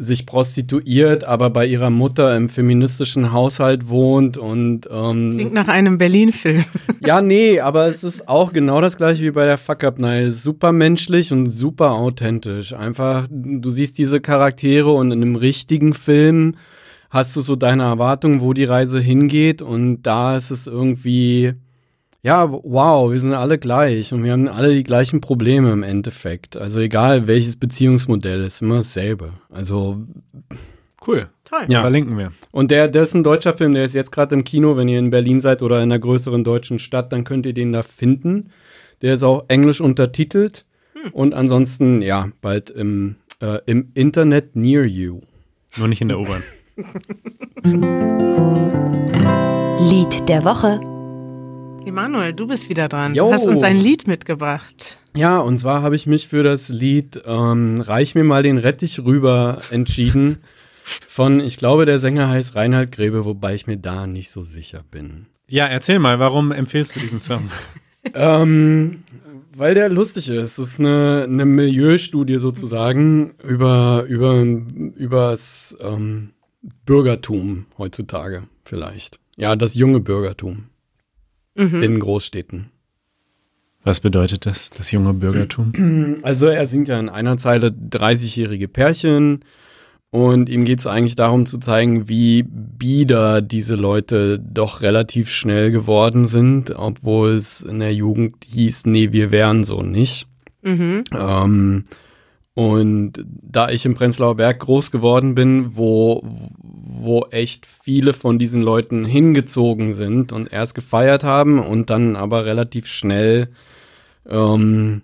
sich prostituiert, aber bei ihrer Mutter im feministischen Haushalt wohnt und ähm, klingt nach einem Berlin-Film. ja, nee, aber es ist auch genau das gleiche wie bei der Fuck Up Night. Super menschlich und super authentisch. Einfach, du siehst diese Charaktere und in einem richtigen Film hast du so deine Erwartungen, wo die Reise hingeht und da ist es irgendwie ja, wow, wir sind alle gleich und wir haben alle die gleichen Probleme im Endeffekt. Also egal welches Beziehungsmodell, ist immer dasselbe. Also cool. Toll. Ja. Verlinken wir. Und der, der ist ein deutscher Film, der ist jetzt gerade im Kino. Wenn ihr in Berlin seid oder in einer größeren deutschen Stadt, dann könnt ihr den da finden. Der ist auch englisch untertitelt. Hm. Und ansonsten, ja, bald im, äh, im Internet near you. Nur nicht in der U-Bahn. Lied der Woche. Emanuel, du bist wieder dran. Du hast uns ein Lied mitgebracht. Ja, und zwar habe ich mich für das Lied ähm, Reich mir mal den Rettich rüber entschieden. Von, ich glaube, der Sänger heißt Reinhard Grebe, wobei ich mir da nicht so sicher bin. Ja, erzähl mal, warum empfehlst du diesen Song? ähm, weil der lustig ist. Es ist eine, eine Milieustudie sozusagen über, über, übers ähm, Bürgertum heutzutage vielleicht. Ja, das junge Bürgertum mhm. in Großstädten. Was bedeutet das, das junge Bürgertum? Also er singt ja in einer Zeile 30-jährige Pärchen und ihm geht es eigentlich darum zu zeigen, wie bieder diese Leute doch relativ schnell geworden sind, obwohl es in der Jugend hieß, nee, wir wären so nicht. Mhm. Ähm, und da ich im Prenzlauer Berg groß geworden bin, wo, wo echt viele von diesen Leuten hingezogen sind und erst gefeiert haben und dann aber relativ schnell, ähm,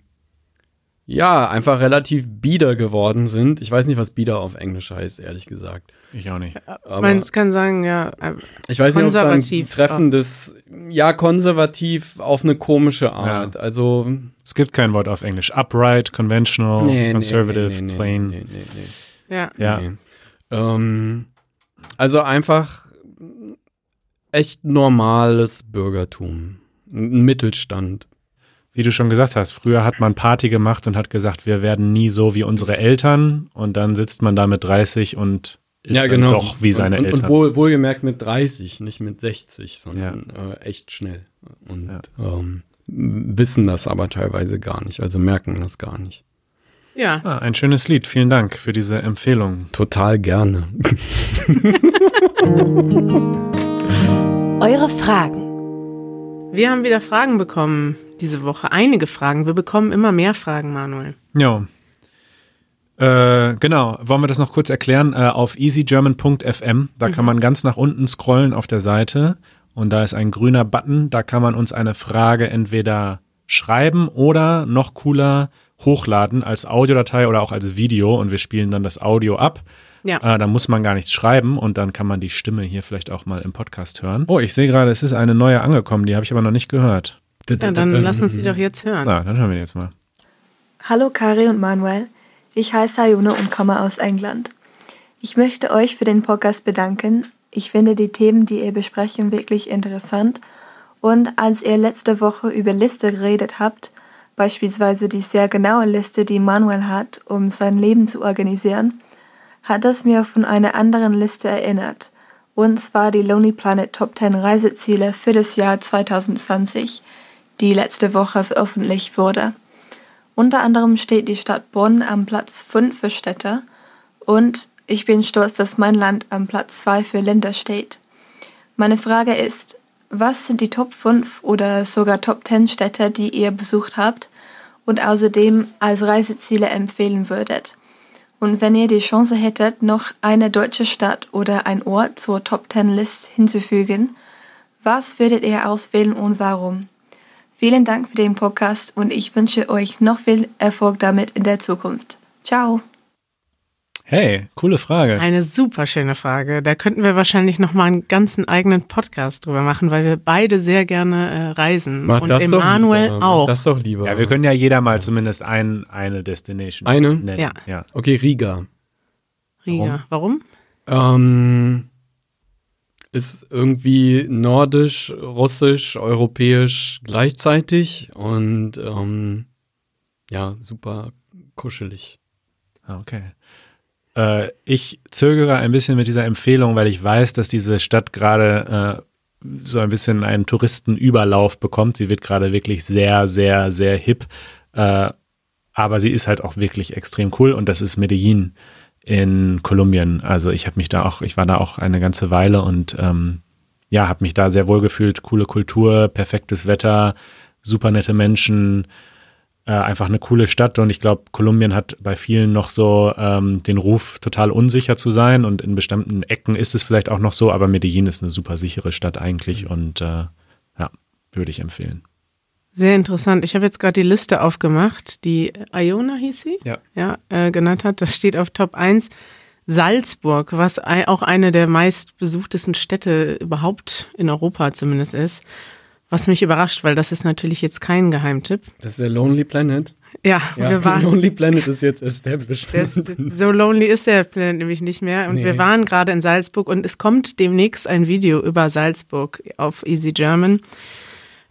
ja, einfach relativ bieder geworden sind. Ich weiß nicht, was bieder auf Englisch heißt, ehrlich gesagt. Ich auch nicht. Aber Man kann sagen, ja. Äh, ich weiß nicht, ob es ein treffendes, ja, konservativ auf eine komische Art. Ja. Also. Es gibt kein Wort auf Englisch. Upright, conventional, nee, conservative, nee, nee, plain. Nee, nee, nee. Ja. ja. Ähm, also einfach echt normales Bürgertum. Ein Mittelstand. Wie du schon gesagt hast, früher hat man Party gemacht und hat gesagt, wir werden nie so wie unsere Eltern. Und dann sitzt man da mit 30 und ist ja, genau. doch wie seine und, und, Eltern. Und wohl, wohlgemerkt mit 30, nicht mit 60, sondern ja. äh, echt schnell. Und ja. ähm, wissen das aber teilweise gar nicht, also merken das gar nicht. Ja. Ah, ein schönes Lied. Vielen Dank für diese Empfehlung. Total gerne. Eure Fragen. Wir haben wieder Fragen bekommen diese Woche. Einige Fragen. Wir bekommen immer mehr Fragen, Manuel. Ja. Äh, genau, wollen wir das noch kurz erklären? Äh, auf easygerman.fm, da mhm. kann man ganz nach unten scrollen auf der Seite und da ist ein grüner Button, da kann man uns eine Frage entweder schreiben oder noch cooler hochladen als Audiodatei oder auch als Video und wir spielen dann das Audio ab. Ja. Äh, da muss man gar nichts schreiben und dann kann man die Stimme hier vielleicht auch mal im Podcast hören. Oh, ich sehe gerade, es ist eine neue angekommen, die habe ich aber noch nicht gehört. Ja, dann lass uns die doch jetzt hören. Na, dann hören wir jetzt mal. Hallo Kari und Manuel, ich heiße Ayuna und komme aus England. Ich möchte euch für den Podcast bedanken. Ich finde die Themen, die ihr besprechen, wirklich interessant. Und als ihr letzte Woche über Liste geredet habt, beispielsweise die sehr genaue Liste, die Manuel hat, um sein Leben zu organisieren, hat es mir von einer anderen Liste erinnert. und zwar die Lonely Planet Top 10 Reiseziele für das Jahr 2020, die letzte Woche veröffentlicht wurde. Unter anderem steht die Stadt Bonn am Platz 5 für Städte und ich bin stolz, dass mein Land am Platz 2 für Länder steht. Meine Frage ist, was sind die Top 5 oder sogar Top 10 Städte, die ihr besucht habt und außerdem als Reiseziele empfehlen würdet? Und wenn ihr die Chance hättet, noch eine deutsche Stadt oder ein Ort zur Top 10 List hinzufügen, was würdet ihr auswählen und warum? Vielen Dank für den Podcast und ich wünsche euch noch viel Erfolg damit in der Zukunft. Ciao! Hey, coole Frage. Eine super schöne Frage. Da könnten wir wahrscheinlich noch mal einen ganzen eigenen Podcast drüber machen, weil wir beide sehr gerne äh, reisen. Mach und das Emanuel doch lieber. Auch. Das doch lieber. Ja, wir können ja jeder mal zumindest ein, eine Destination Eine? nennen. Ja. ja. Okay, Riga. Riga. Warum? Ähm, ist irgendwie nordisch, russisch, europäisch gleichzeitig und ähm, ja, super kuschelig. Ah, Okay. Äh, ich zögere ein bisschen mit dieser Empfehlung, weil ich weiß, dass diese Stadt gerade äh, so ein bisschen einen Touristenüberlauf bekommt. Sie wird gerade wirklich sehr, sehr, sehr hip. Äh, aber sie ist halt auch wirklich extrem cool und das ist Medellin in Kolumbien. Also ich habe mich da auch, ich war da auch eine ganze Weile und ähm, ja, habe mich da sehr wohl gefühlt. Coole Kultur, perfektes Wetter, super nette Menschen, äh, einfach eine coole Stadt und ich glaube, Kolumbien hat bei vielen noch so ähm, den Ruf, total unsicher zu sein und in bestimmten Ecken ist es vielleicht auch noch so, aber Medellin ist eine super sichere Stadt eigentlich und äh, ja, würde ich empfehlen. Sehr interessant. Ich habe jetzt gerade die Liste aufgemacht, die Iona hieß sie? Ja. Ja, äh, genannt hat. Das steht auf Top 1. Salzburg, was auch eine der meistbesuchtesten Städte überhaupt in Europa zumindest ist. Was mich überrascht, weil das ist natürlich jetzt kein Geheimtipp. Das ist der Lonely Planet. Ja, Ja, wir waren. Lonely Planet ist jetzt established. Der ist, so lonely ist der Planet nämlich nicht mehr. Und Nee. wir waren gerade in Salzburg und es kommt demnächst ein Video über Salzburg auf Easy German,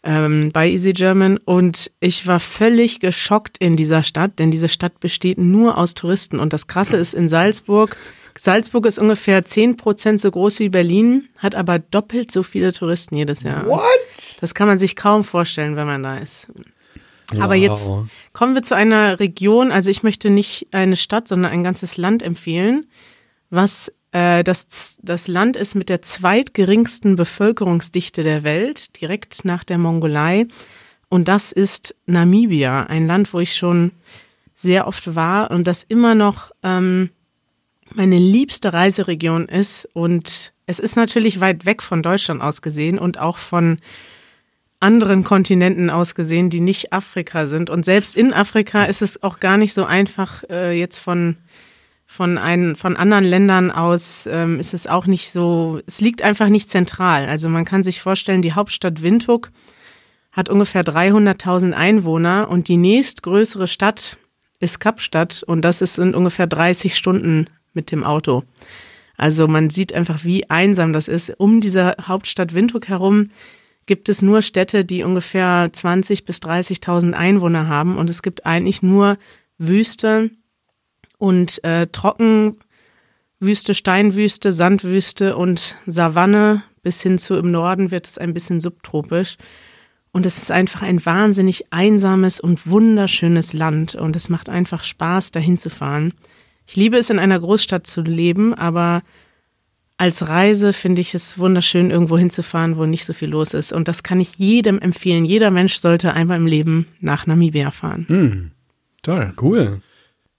ähm, bei Easy German. Und ich war völlig geschockt in dieser Stadt, denn diese Stadt besteht nur aus Touristen. Und das Krasse ist in Salzburg, Salzburg ist ungefähr 10 Prozent so groß wie Berlin, hat aber doppelt so viele Touristen jedes Jahr. What? Das kann man sich kaum vorstellen, wenn man da ist. Aber Wow. jetzt kommen wir zu einer Region, also ich möchte nicht eine Stadt, sondern ein ganzes Land empfehlen, was das, das Land ist mit der zweitgeringsten Bevölkerungsdichte der Welt, direkt nach der Mongolei. Und das ist Namibia, ein Land, wo ich schon sehr oft war und das immer noch ähm, meine liebste Reiseregion ist. Und es ist natürlich weit weg von Deutschland aus gesehen und auch von anderen Kontinenten aus gesehen, die nicht Afrika sind. Und selbst in Afrika ist es auch gar nicht so einfach, äh, jetzt von, von, ein, von anderen Ländern aus ähm, ist es auch nicht so, es liegt einfach nicht zentral. Also man kann sich vorstellen, die Hauptstadt Windhoek hat ungefähr 300.000 Einwohner und die nächstgrößere Stadt ist Kapstadt und das ist in ungefähr 30 Stunden mit dem Auto. Also man sieht einfach, wie einsam das ist. Um diese Hauptstadt Windhoek herum gibt es nur Städte, die ungefähr 20 bis 30.000 Einwohner haben und es gibt eigentlich nur Wüste und äh, Trockenwüste, Steinwüste, Sandwüste und Savanne. Bis hin zu im Norden wird es ein bisschen subtropisch. Und es ist einfach ein wahnsinnig einsames und wunderschönes Land und es macht einfach Spaß, dahin zu fahren. Ich liebe es, in einer Großstadt zu leben, aber als Reise finde ich es wunderschön, irgendwo hinzufahren, wo nicht so viel los ist. Und das kann ich jedem empfehlen. Jeder Mensch sollte einmal im Leben nach Namibia fahren. Hm, Toll. cool.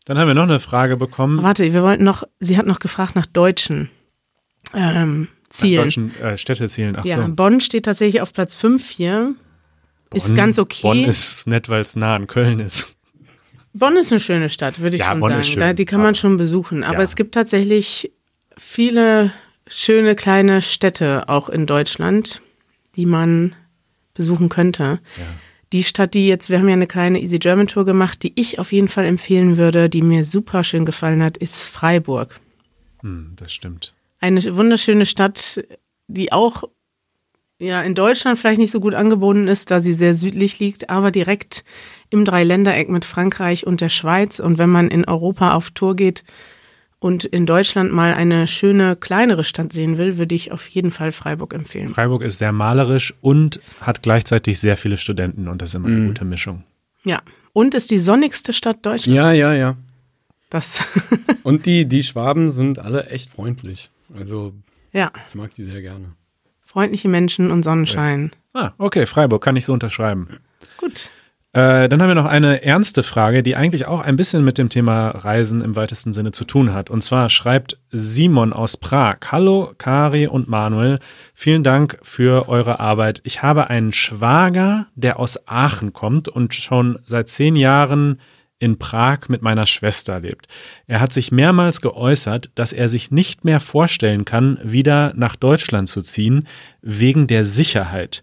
Dann haben wir noch eine Frage bekommen. Warte, wir wollten noch, sie hat noch gefragt nach deutschen ähm, Nach Zielen. deutschen äh, Städtezielen. Ach ja, so. Bonn steht tatsächlich auf Platz 5 hier. ist Bonn- ganz okay. Bonn ist nett, weil es nah an Köln ist. Bonn ist eine schöne Stadt, würde ich Ja, schon Bonn sagen. ist schön, Da, die kann man schon besuchen. Aber Ja. es gibt tatsächlich viele schöne kleine Städte auch in Deutschland, die man besuchen könnte. Die Stadt, die jetzt, wir haben ja eine kleine Easy German Tour gemacht, die ich auf jeden Fall empfehlen würde, die mir super schön gefallen hat, ist Freiburg. Hm, das stimmt. Eine wunderschöne Stadt, die auch ja in Deutschland vielleicht nicht so gut angebunden ist, da sie sehr südlich liegt, aber direkt im Dreiländereck mit Frankreich und der Schweiz. Und wenn man in Europa auf Tour geht und in Deutschland mal eine schöne, kleinere Stadt sehen will, würde ich auf jeden Fall Freiburg empfehlen. Freiburg ist sehr malerisch und hat gleichzeitig sehr viele Studenten und das ist immer eine Mhm. gute Mischung. Ja. Und ist die sonnigste Stadt Deutschlands. Ja, ja, ja. Das, Und die, die Schwaben sind alle echt freundlich. Also ja. ich mag die sehr gerne. Freundliche Menschen und Sonnenschein. Ah, okay, Freiburg kann ich so unterschreiben. Gut. Äh, dann haben wir noch eine ernste Frage, die eigentlich auch ein bisschen mit dem Thema Reisen im weitesten Sinne zu tun hat. Und zwar schreibt Simon aus Prag. Hallo, Kari und Manuel. Vielen Dank für eure Arbeit. Ich habe einen Schwager, der aus Aachen kommt und schon seit zehn Jahren in Prag mit meiner Schwester lebt. Er hat sich mehrmals geäußert, dass er sich nicht mehr vorstellen kann, wieder nach Deutschland zu ziehen, wegen der Sicherheit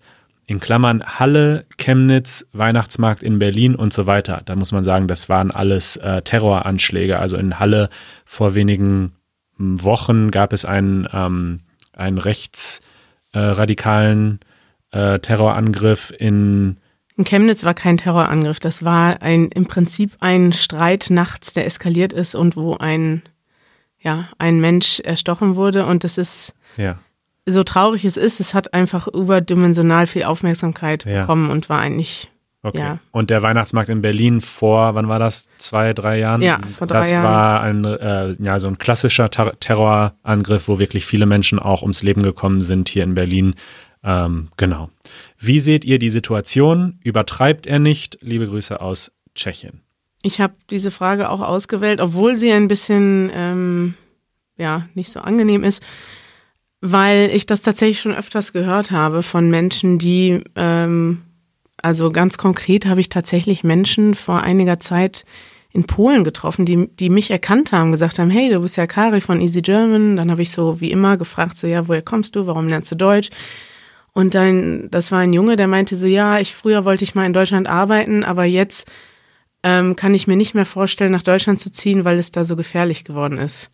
in Klammern Halle, Chemnitz, Weihnachtsmarkt in Berlin und so weiter. Da muss man sagen, das waren alles äh, Terroranschläge. Also in Halle vor wenigen m, Wochen gab es einen, ähm, einen rechtsradikalen äh, Terrorangriff in In Chemnitz war kein Terrorangriff. Das war ein, im Prinzip ein Streit nachts, der eskaliert ist und wo ein, ja, ein Mensch erstochen wurde. Und das ist, ja, so traurig es ist, es hat einfach überdimensional viel Aufmerksamkeit Ja. bekommen und war eigentlich, okay. Ja. Und der Weihnachtsmarkt in Berlin vor, wann war das? Zwei, drei Jahren? ja, vor drei Das Jahren. war ein, äh, ja, so ein klassischer Ter Terrorangriff, wo wirklich viele Menschen auch ums Leben gekommen sind hier in Berlin. Ähm, genau. Wie seht ihr die Situation? Übertreibt er nicht? Liebe Grüße aus Tschechien. Ich habe diese Frage auch ausgewählt, obwohl sie ein bisschen ähm, ja nicht so angenehm ist, weil ich das tatsächlich schon öfters gehört habe von Menschen, die ähm, also ganz konkret habe ich tatsächlich Menschen vor einiger Zeit in Polen getroffen, die, die mich erkannt haben, gesagt haben, hey, du bist ja Kari von Easy German. Dann habe ich so wie immer gefragt, so ja, woher kommst du, warum lernst du Deutsch? Und dann, das war ein Junge, der meinte so, ja, ich früher wollte ich mal in Deutschland arbeiten, aber jetzt ähm, kann ich mir nicht mehr vorstellen, nach Deutschland zu ziehen, weil es da so gefährlich geworden ist.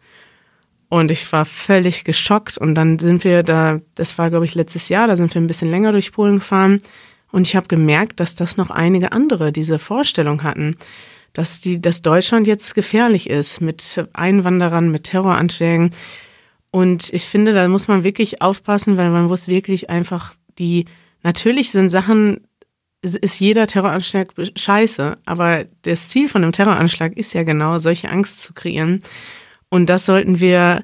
Und ich war völlig geschockt. Und dann sind wir da, das war, glaube ich, letztes Jahr, da sind wir ein bisschen länger durch Polen gefahren. Und ich habe gemerkt, dass das noch einige andere diese Vorstellung hatten, dass die, dass Deutschland jetzt gefährlich ist mit Einwanderern, mit Terroranschlägen. Und ich finde, da muss man wirklich aufpassen, weil man muss wirklich einfach die, natürlich sind Sachen, ist jeder Terroranschlag scheiße, aber das Ziel von einem Terroranschlag ist ja genau, solche Angst zu kreieren. Und das sollten wir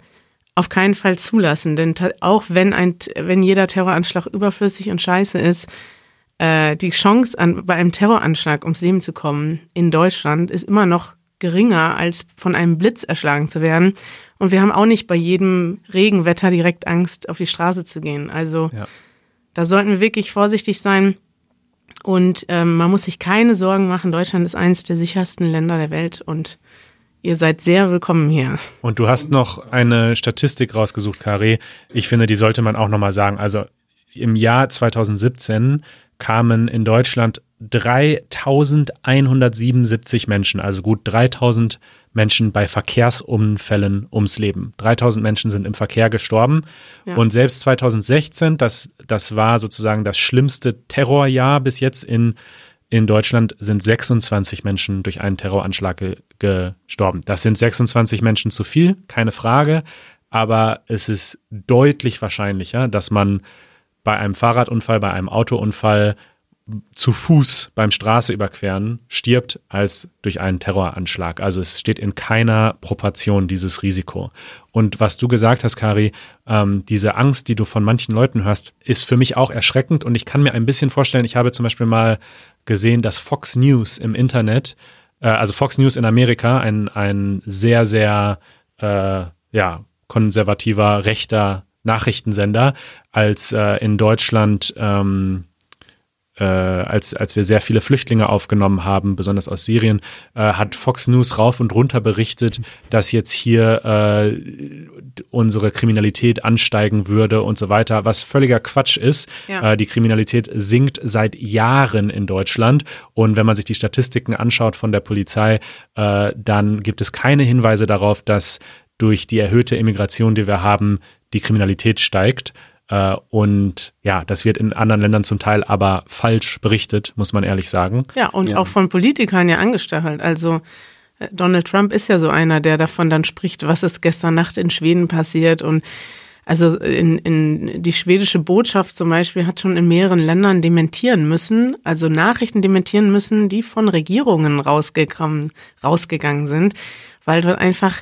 auf keinen Fall zulassen, denn auch wenn ein, wenn jeder Terroranschlag überflüssig und scheiße ist, äh, die Chance an, bei einem Terroranschlag ums Leben zu kommen in Deutschland ist immer noch geringer, als von einem Blitz erschlagen zu werden. Und wir haben auch nicht bei jedem Regenwetter direkt Angst, auf die Straße zu gehen. Also Ja. da sollten wir wirklich vorsichtig sein. Und ähm, man muss sich keine Sorgen machen. Deutschland ist eines der sichersten Länder der Welt und ihr seid sehr willkommen hier. Und du hast noch eine Statistik rausgesucht, Kari. Ich finde, die sollte man auch nochmal sagen. Also im Jahr 2017 kamen in Deutschland 3177 Menschen, also gut 3000 Menschen bei Verkehrsunfällen ums Leben. 3000 Menschen sind im Verkehr gestorben. Ja. Und selbst 2016, das, das war sozusagen das schlimmste Terrorjahr bis jetzt in, in Deutschland, sind 26 Menschen durch einen Terroranschlag ge gestorben. Das sind 26 Menschen zu viel, keine Frage. Aber es ist deutlich wahrscheinlicher, dass man bei einem Fahrradunfall, bei einem Autounfall zu Fuß beim Straße überqueren stirbt als durch einen Terroranschlag. Also es steht in keiner Proportion dieses Risiko. Und was du gesagt hast, Kari, ähm, diese Angst, die du von manchen Leuten hörst, ist für mich auch erschreckend. Und ich kann mir ein bisschen vorstellen, ich habe zum Beispiel mal gesehen, dass Fox News im Internet, äh, also Fox News in Amerika, ein, ein sehr, sehr äh, ja, konservativer, rechter Nachrichtensender, als äh, in Deutschland ähm, äh, als, als wir sehr viele Flüchtlinge aufgenommen haben, besonders aus Syrien, äh, hat Fox News rauf und runter berichtet, dass jetzt hier äh, unsere Kriminalität ansteigen würde und so weiter, was völliger Quatsch ist. Ja. Äh, die Kriminalität sinkt seit Jahren in Deutschland und wenn man sich die Statistiken anschaut von der Polizei, äh, dann gibt es keine Hinweise darauf, dass durch die erhöhte Immigration, die wir haben, die Kriminalität steigt. Äh, und ja, das wird in anderen Ländern zum Teil aber falsch berichtet, muss man ehrlich sagen. Ja, und Ja. auch von Politikern ja angestachelt. Also Äh, Donald Trump ist ja so einer, der davon dann spricht, was ist gestern Nacht in Schweden passiert und also in, in die schwedische Botschaft zum Beispiel hat schon in mehreren Ländern dementieren müssen, also Nachrichten dementieren müssen, die von Regierungen rausgekommen, rausgegangen sind, weil dort einfach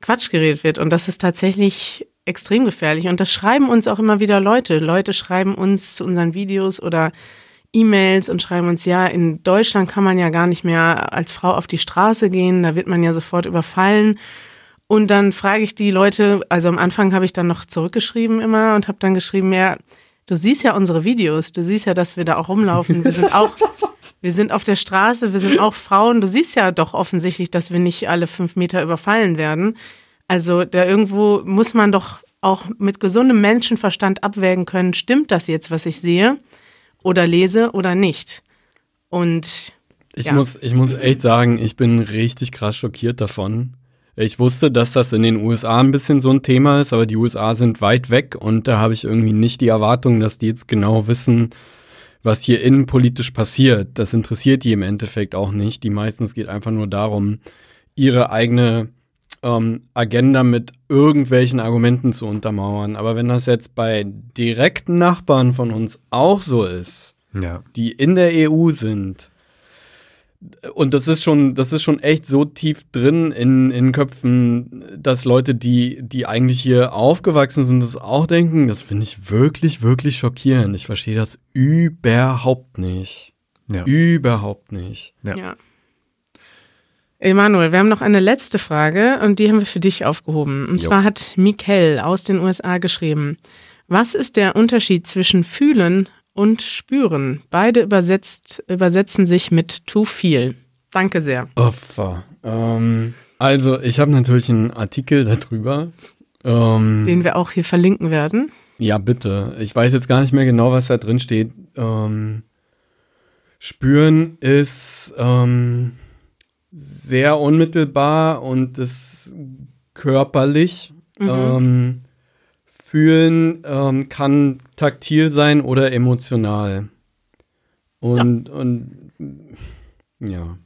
Quatsch geredet wird. Und das ist tatsächlich extrem gefährlich. Und das schreiben uns auch immer wieder Leute. Leute schreiben uns zu unseren Videos oder E-Mails und schreiben uns, ja, in Deutschland kann man ja gar nicht mehr als Frau auf die Straße gehen, da wird man ja sofort überfallen. Und dann frage ich die Leute, also am Anfang habe ich dann noch zurückgeschrieben immer und habe dann geschrieben, ja, du siehst ja unsere Videos, du siehst ja, dass wir da auch rumlaufen, wir sind auch, wir sind auf der Straße, wir sind auch Frauen, du siehst ja doch offensichtlich, dass wir nicht alle fünf Meter überfallen werden. Also da irgendwo muss man doch auch mit gesundem Menschenverstand abwägen können, stimmt das jetzt, was ich sehe oder lese oder nicht. Und Ich, Ja. muss, ich muss echt sagen, ich bin richtig krass schockiert davon. Ich wusste, dass das in den USA ein bisschen so ein Thema ist, aber die USA sind weit weg und da habe ich irgendwie nicht die Erwartung, dass die jetzt genau wissen, was hier innenpolitisch passiert. Das interessiert die im Endeffekt auch nicht. Die meistens geht einfach nur darum, ihre eigene ähm, Agenda mit irgendwelchen Argumenten zu untermauern. Aber wenn das jetzt bei direkten Nachbarn von uns auch so ist, Ja. die in der EU sind. Und das ist schon, das ist schon echt so tief drin in, in Köpfen, dass Leute, die, die eigentlich hier aufgewachsen sind, das auch denken. Das finde ich wirklich, wirklich schockierend. Ich verstehe das überhaupt nicht. Ja. Überhaupt nicht. Ja. Ja. Emanuel, wir haben noch eine letzte Frage und die haben wir für dich aufgehoben. Und Jo. zwar hat Mikel aus den USA geschrieben, was ist der Unterschied zwischen fühlen und spüren? Beide übersetzt, übersetzen sich mit too viel. Danke sehr. Opfer. Ähm, also, ich habe natürlich einen Artikel darüber. Ähm, Den wir auch hier verlinken werden. Ja, bitte. Ich weiß jetzt gar nicht mehr genau, was da drin steht. Ähm, spüren ist ähm, sehr unmittelbar und ist körperlich. Ähm, fühlen ähm, kann taktil sein oder emotional. Und, und ja.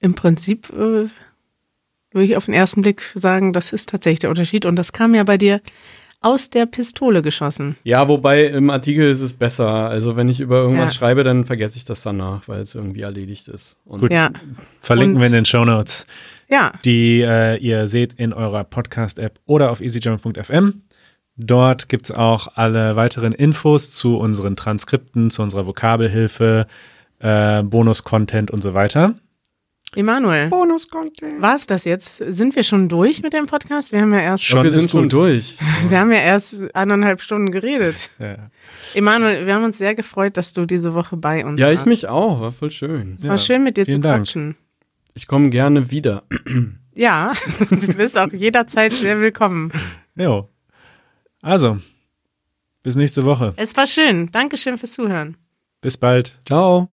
Im Prinzip äh, würde ich auf den ersten Blick sagen, das ist tatsächlich der Unterschied. Und das kam ja bei dir aus der Pistole geschossen. Ja, wobei im Artikel ist es besser. Also wenn ich über irgendwas Ja. schreibe, dann vergesse ich das danach, weil es irgendwie erledigt ist. Und Gut. Ja, Verlinken Und- wir in den Show Notes, ja. die äh, ihr seht in eurer Podcast-App oder auf easygerman.fm. Dort gibt's auch alle weiteren Infos zu unseren Transkripten, zu unserer Vokabelhilfe, äh, Bonus-Content und so weiter. Emanuel, Bonus-Content. war es das jetzt? Sind wir schon durch mit dem Podcast? Wir haben ja erst, Schon wir sind schon durch. wir haben ja erst anderthalb Stunden geredet. Ja. Emanuel, wir haben uns sehr gefreut, dass du diese Woche bei uns Ja, warst. ich mich auch. War voll schön. War schön mit dir zu vielen Dank. quatschen. Ich komme gerne wieder. Ja, du bist auch jederzeit sehr willkommen. Jo. Also, bis nächste Woche. Es war schön. Dankeschön fürs Zuhören. Bis bald. Ciao.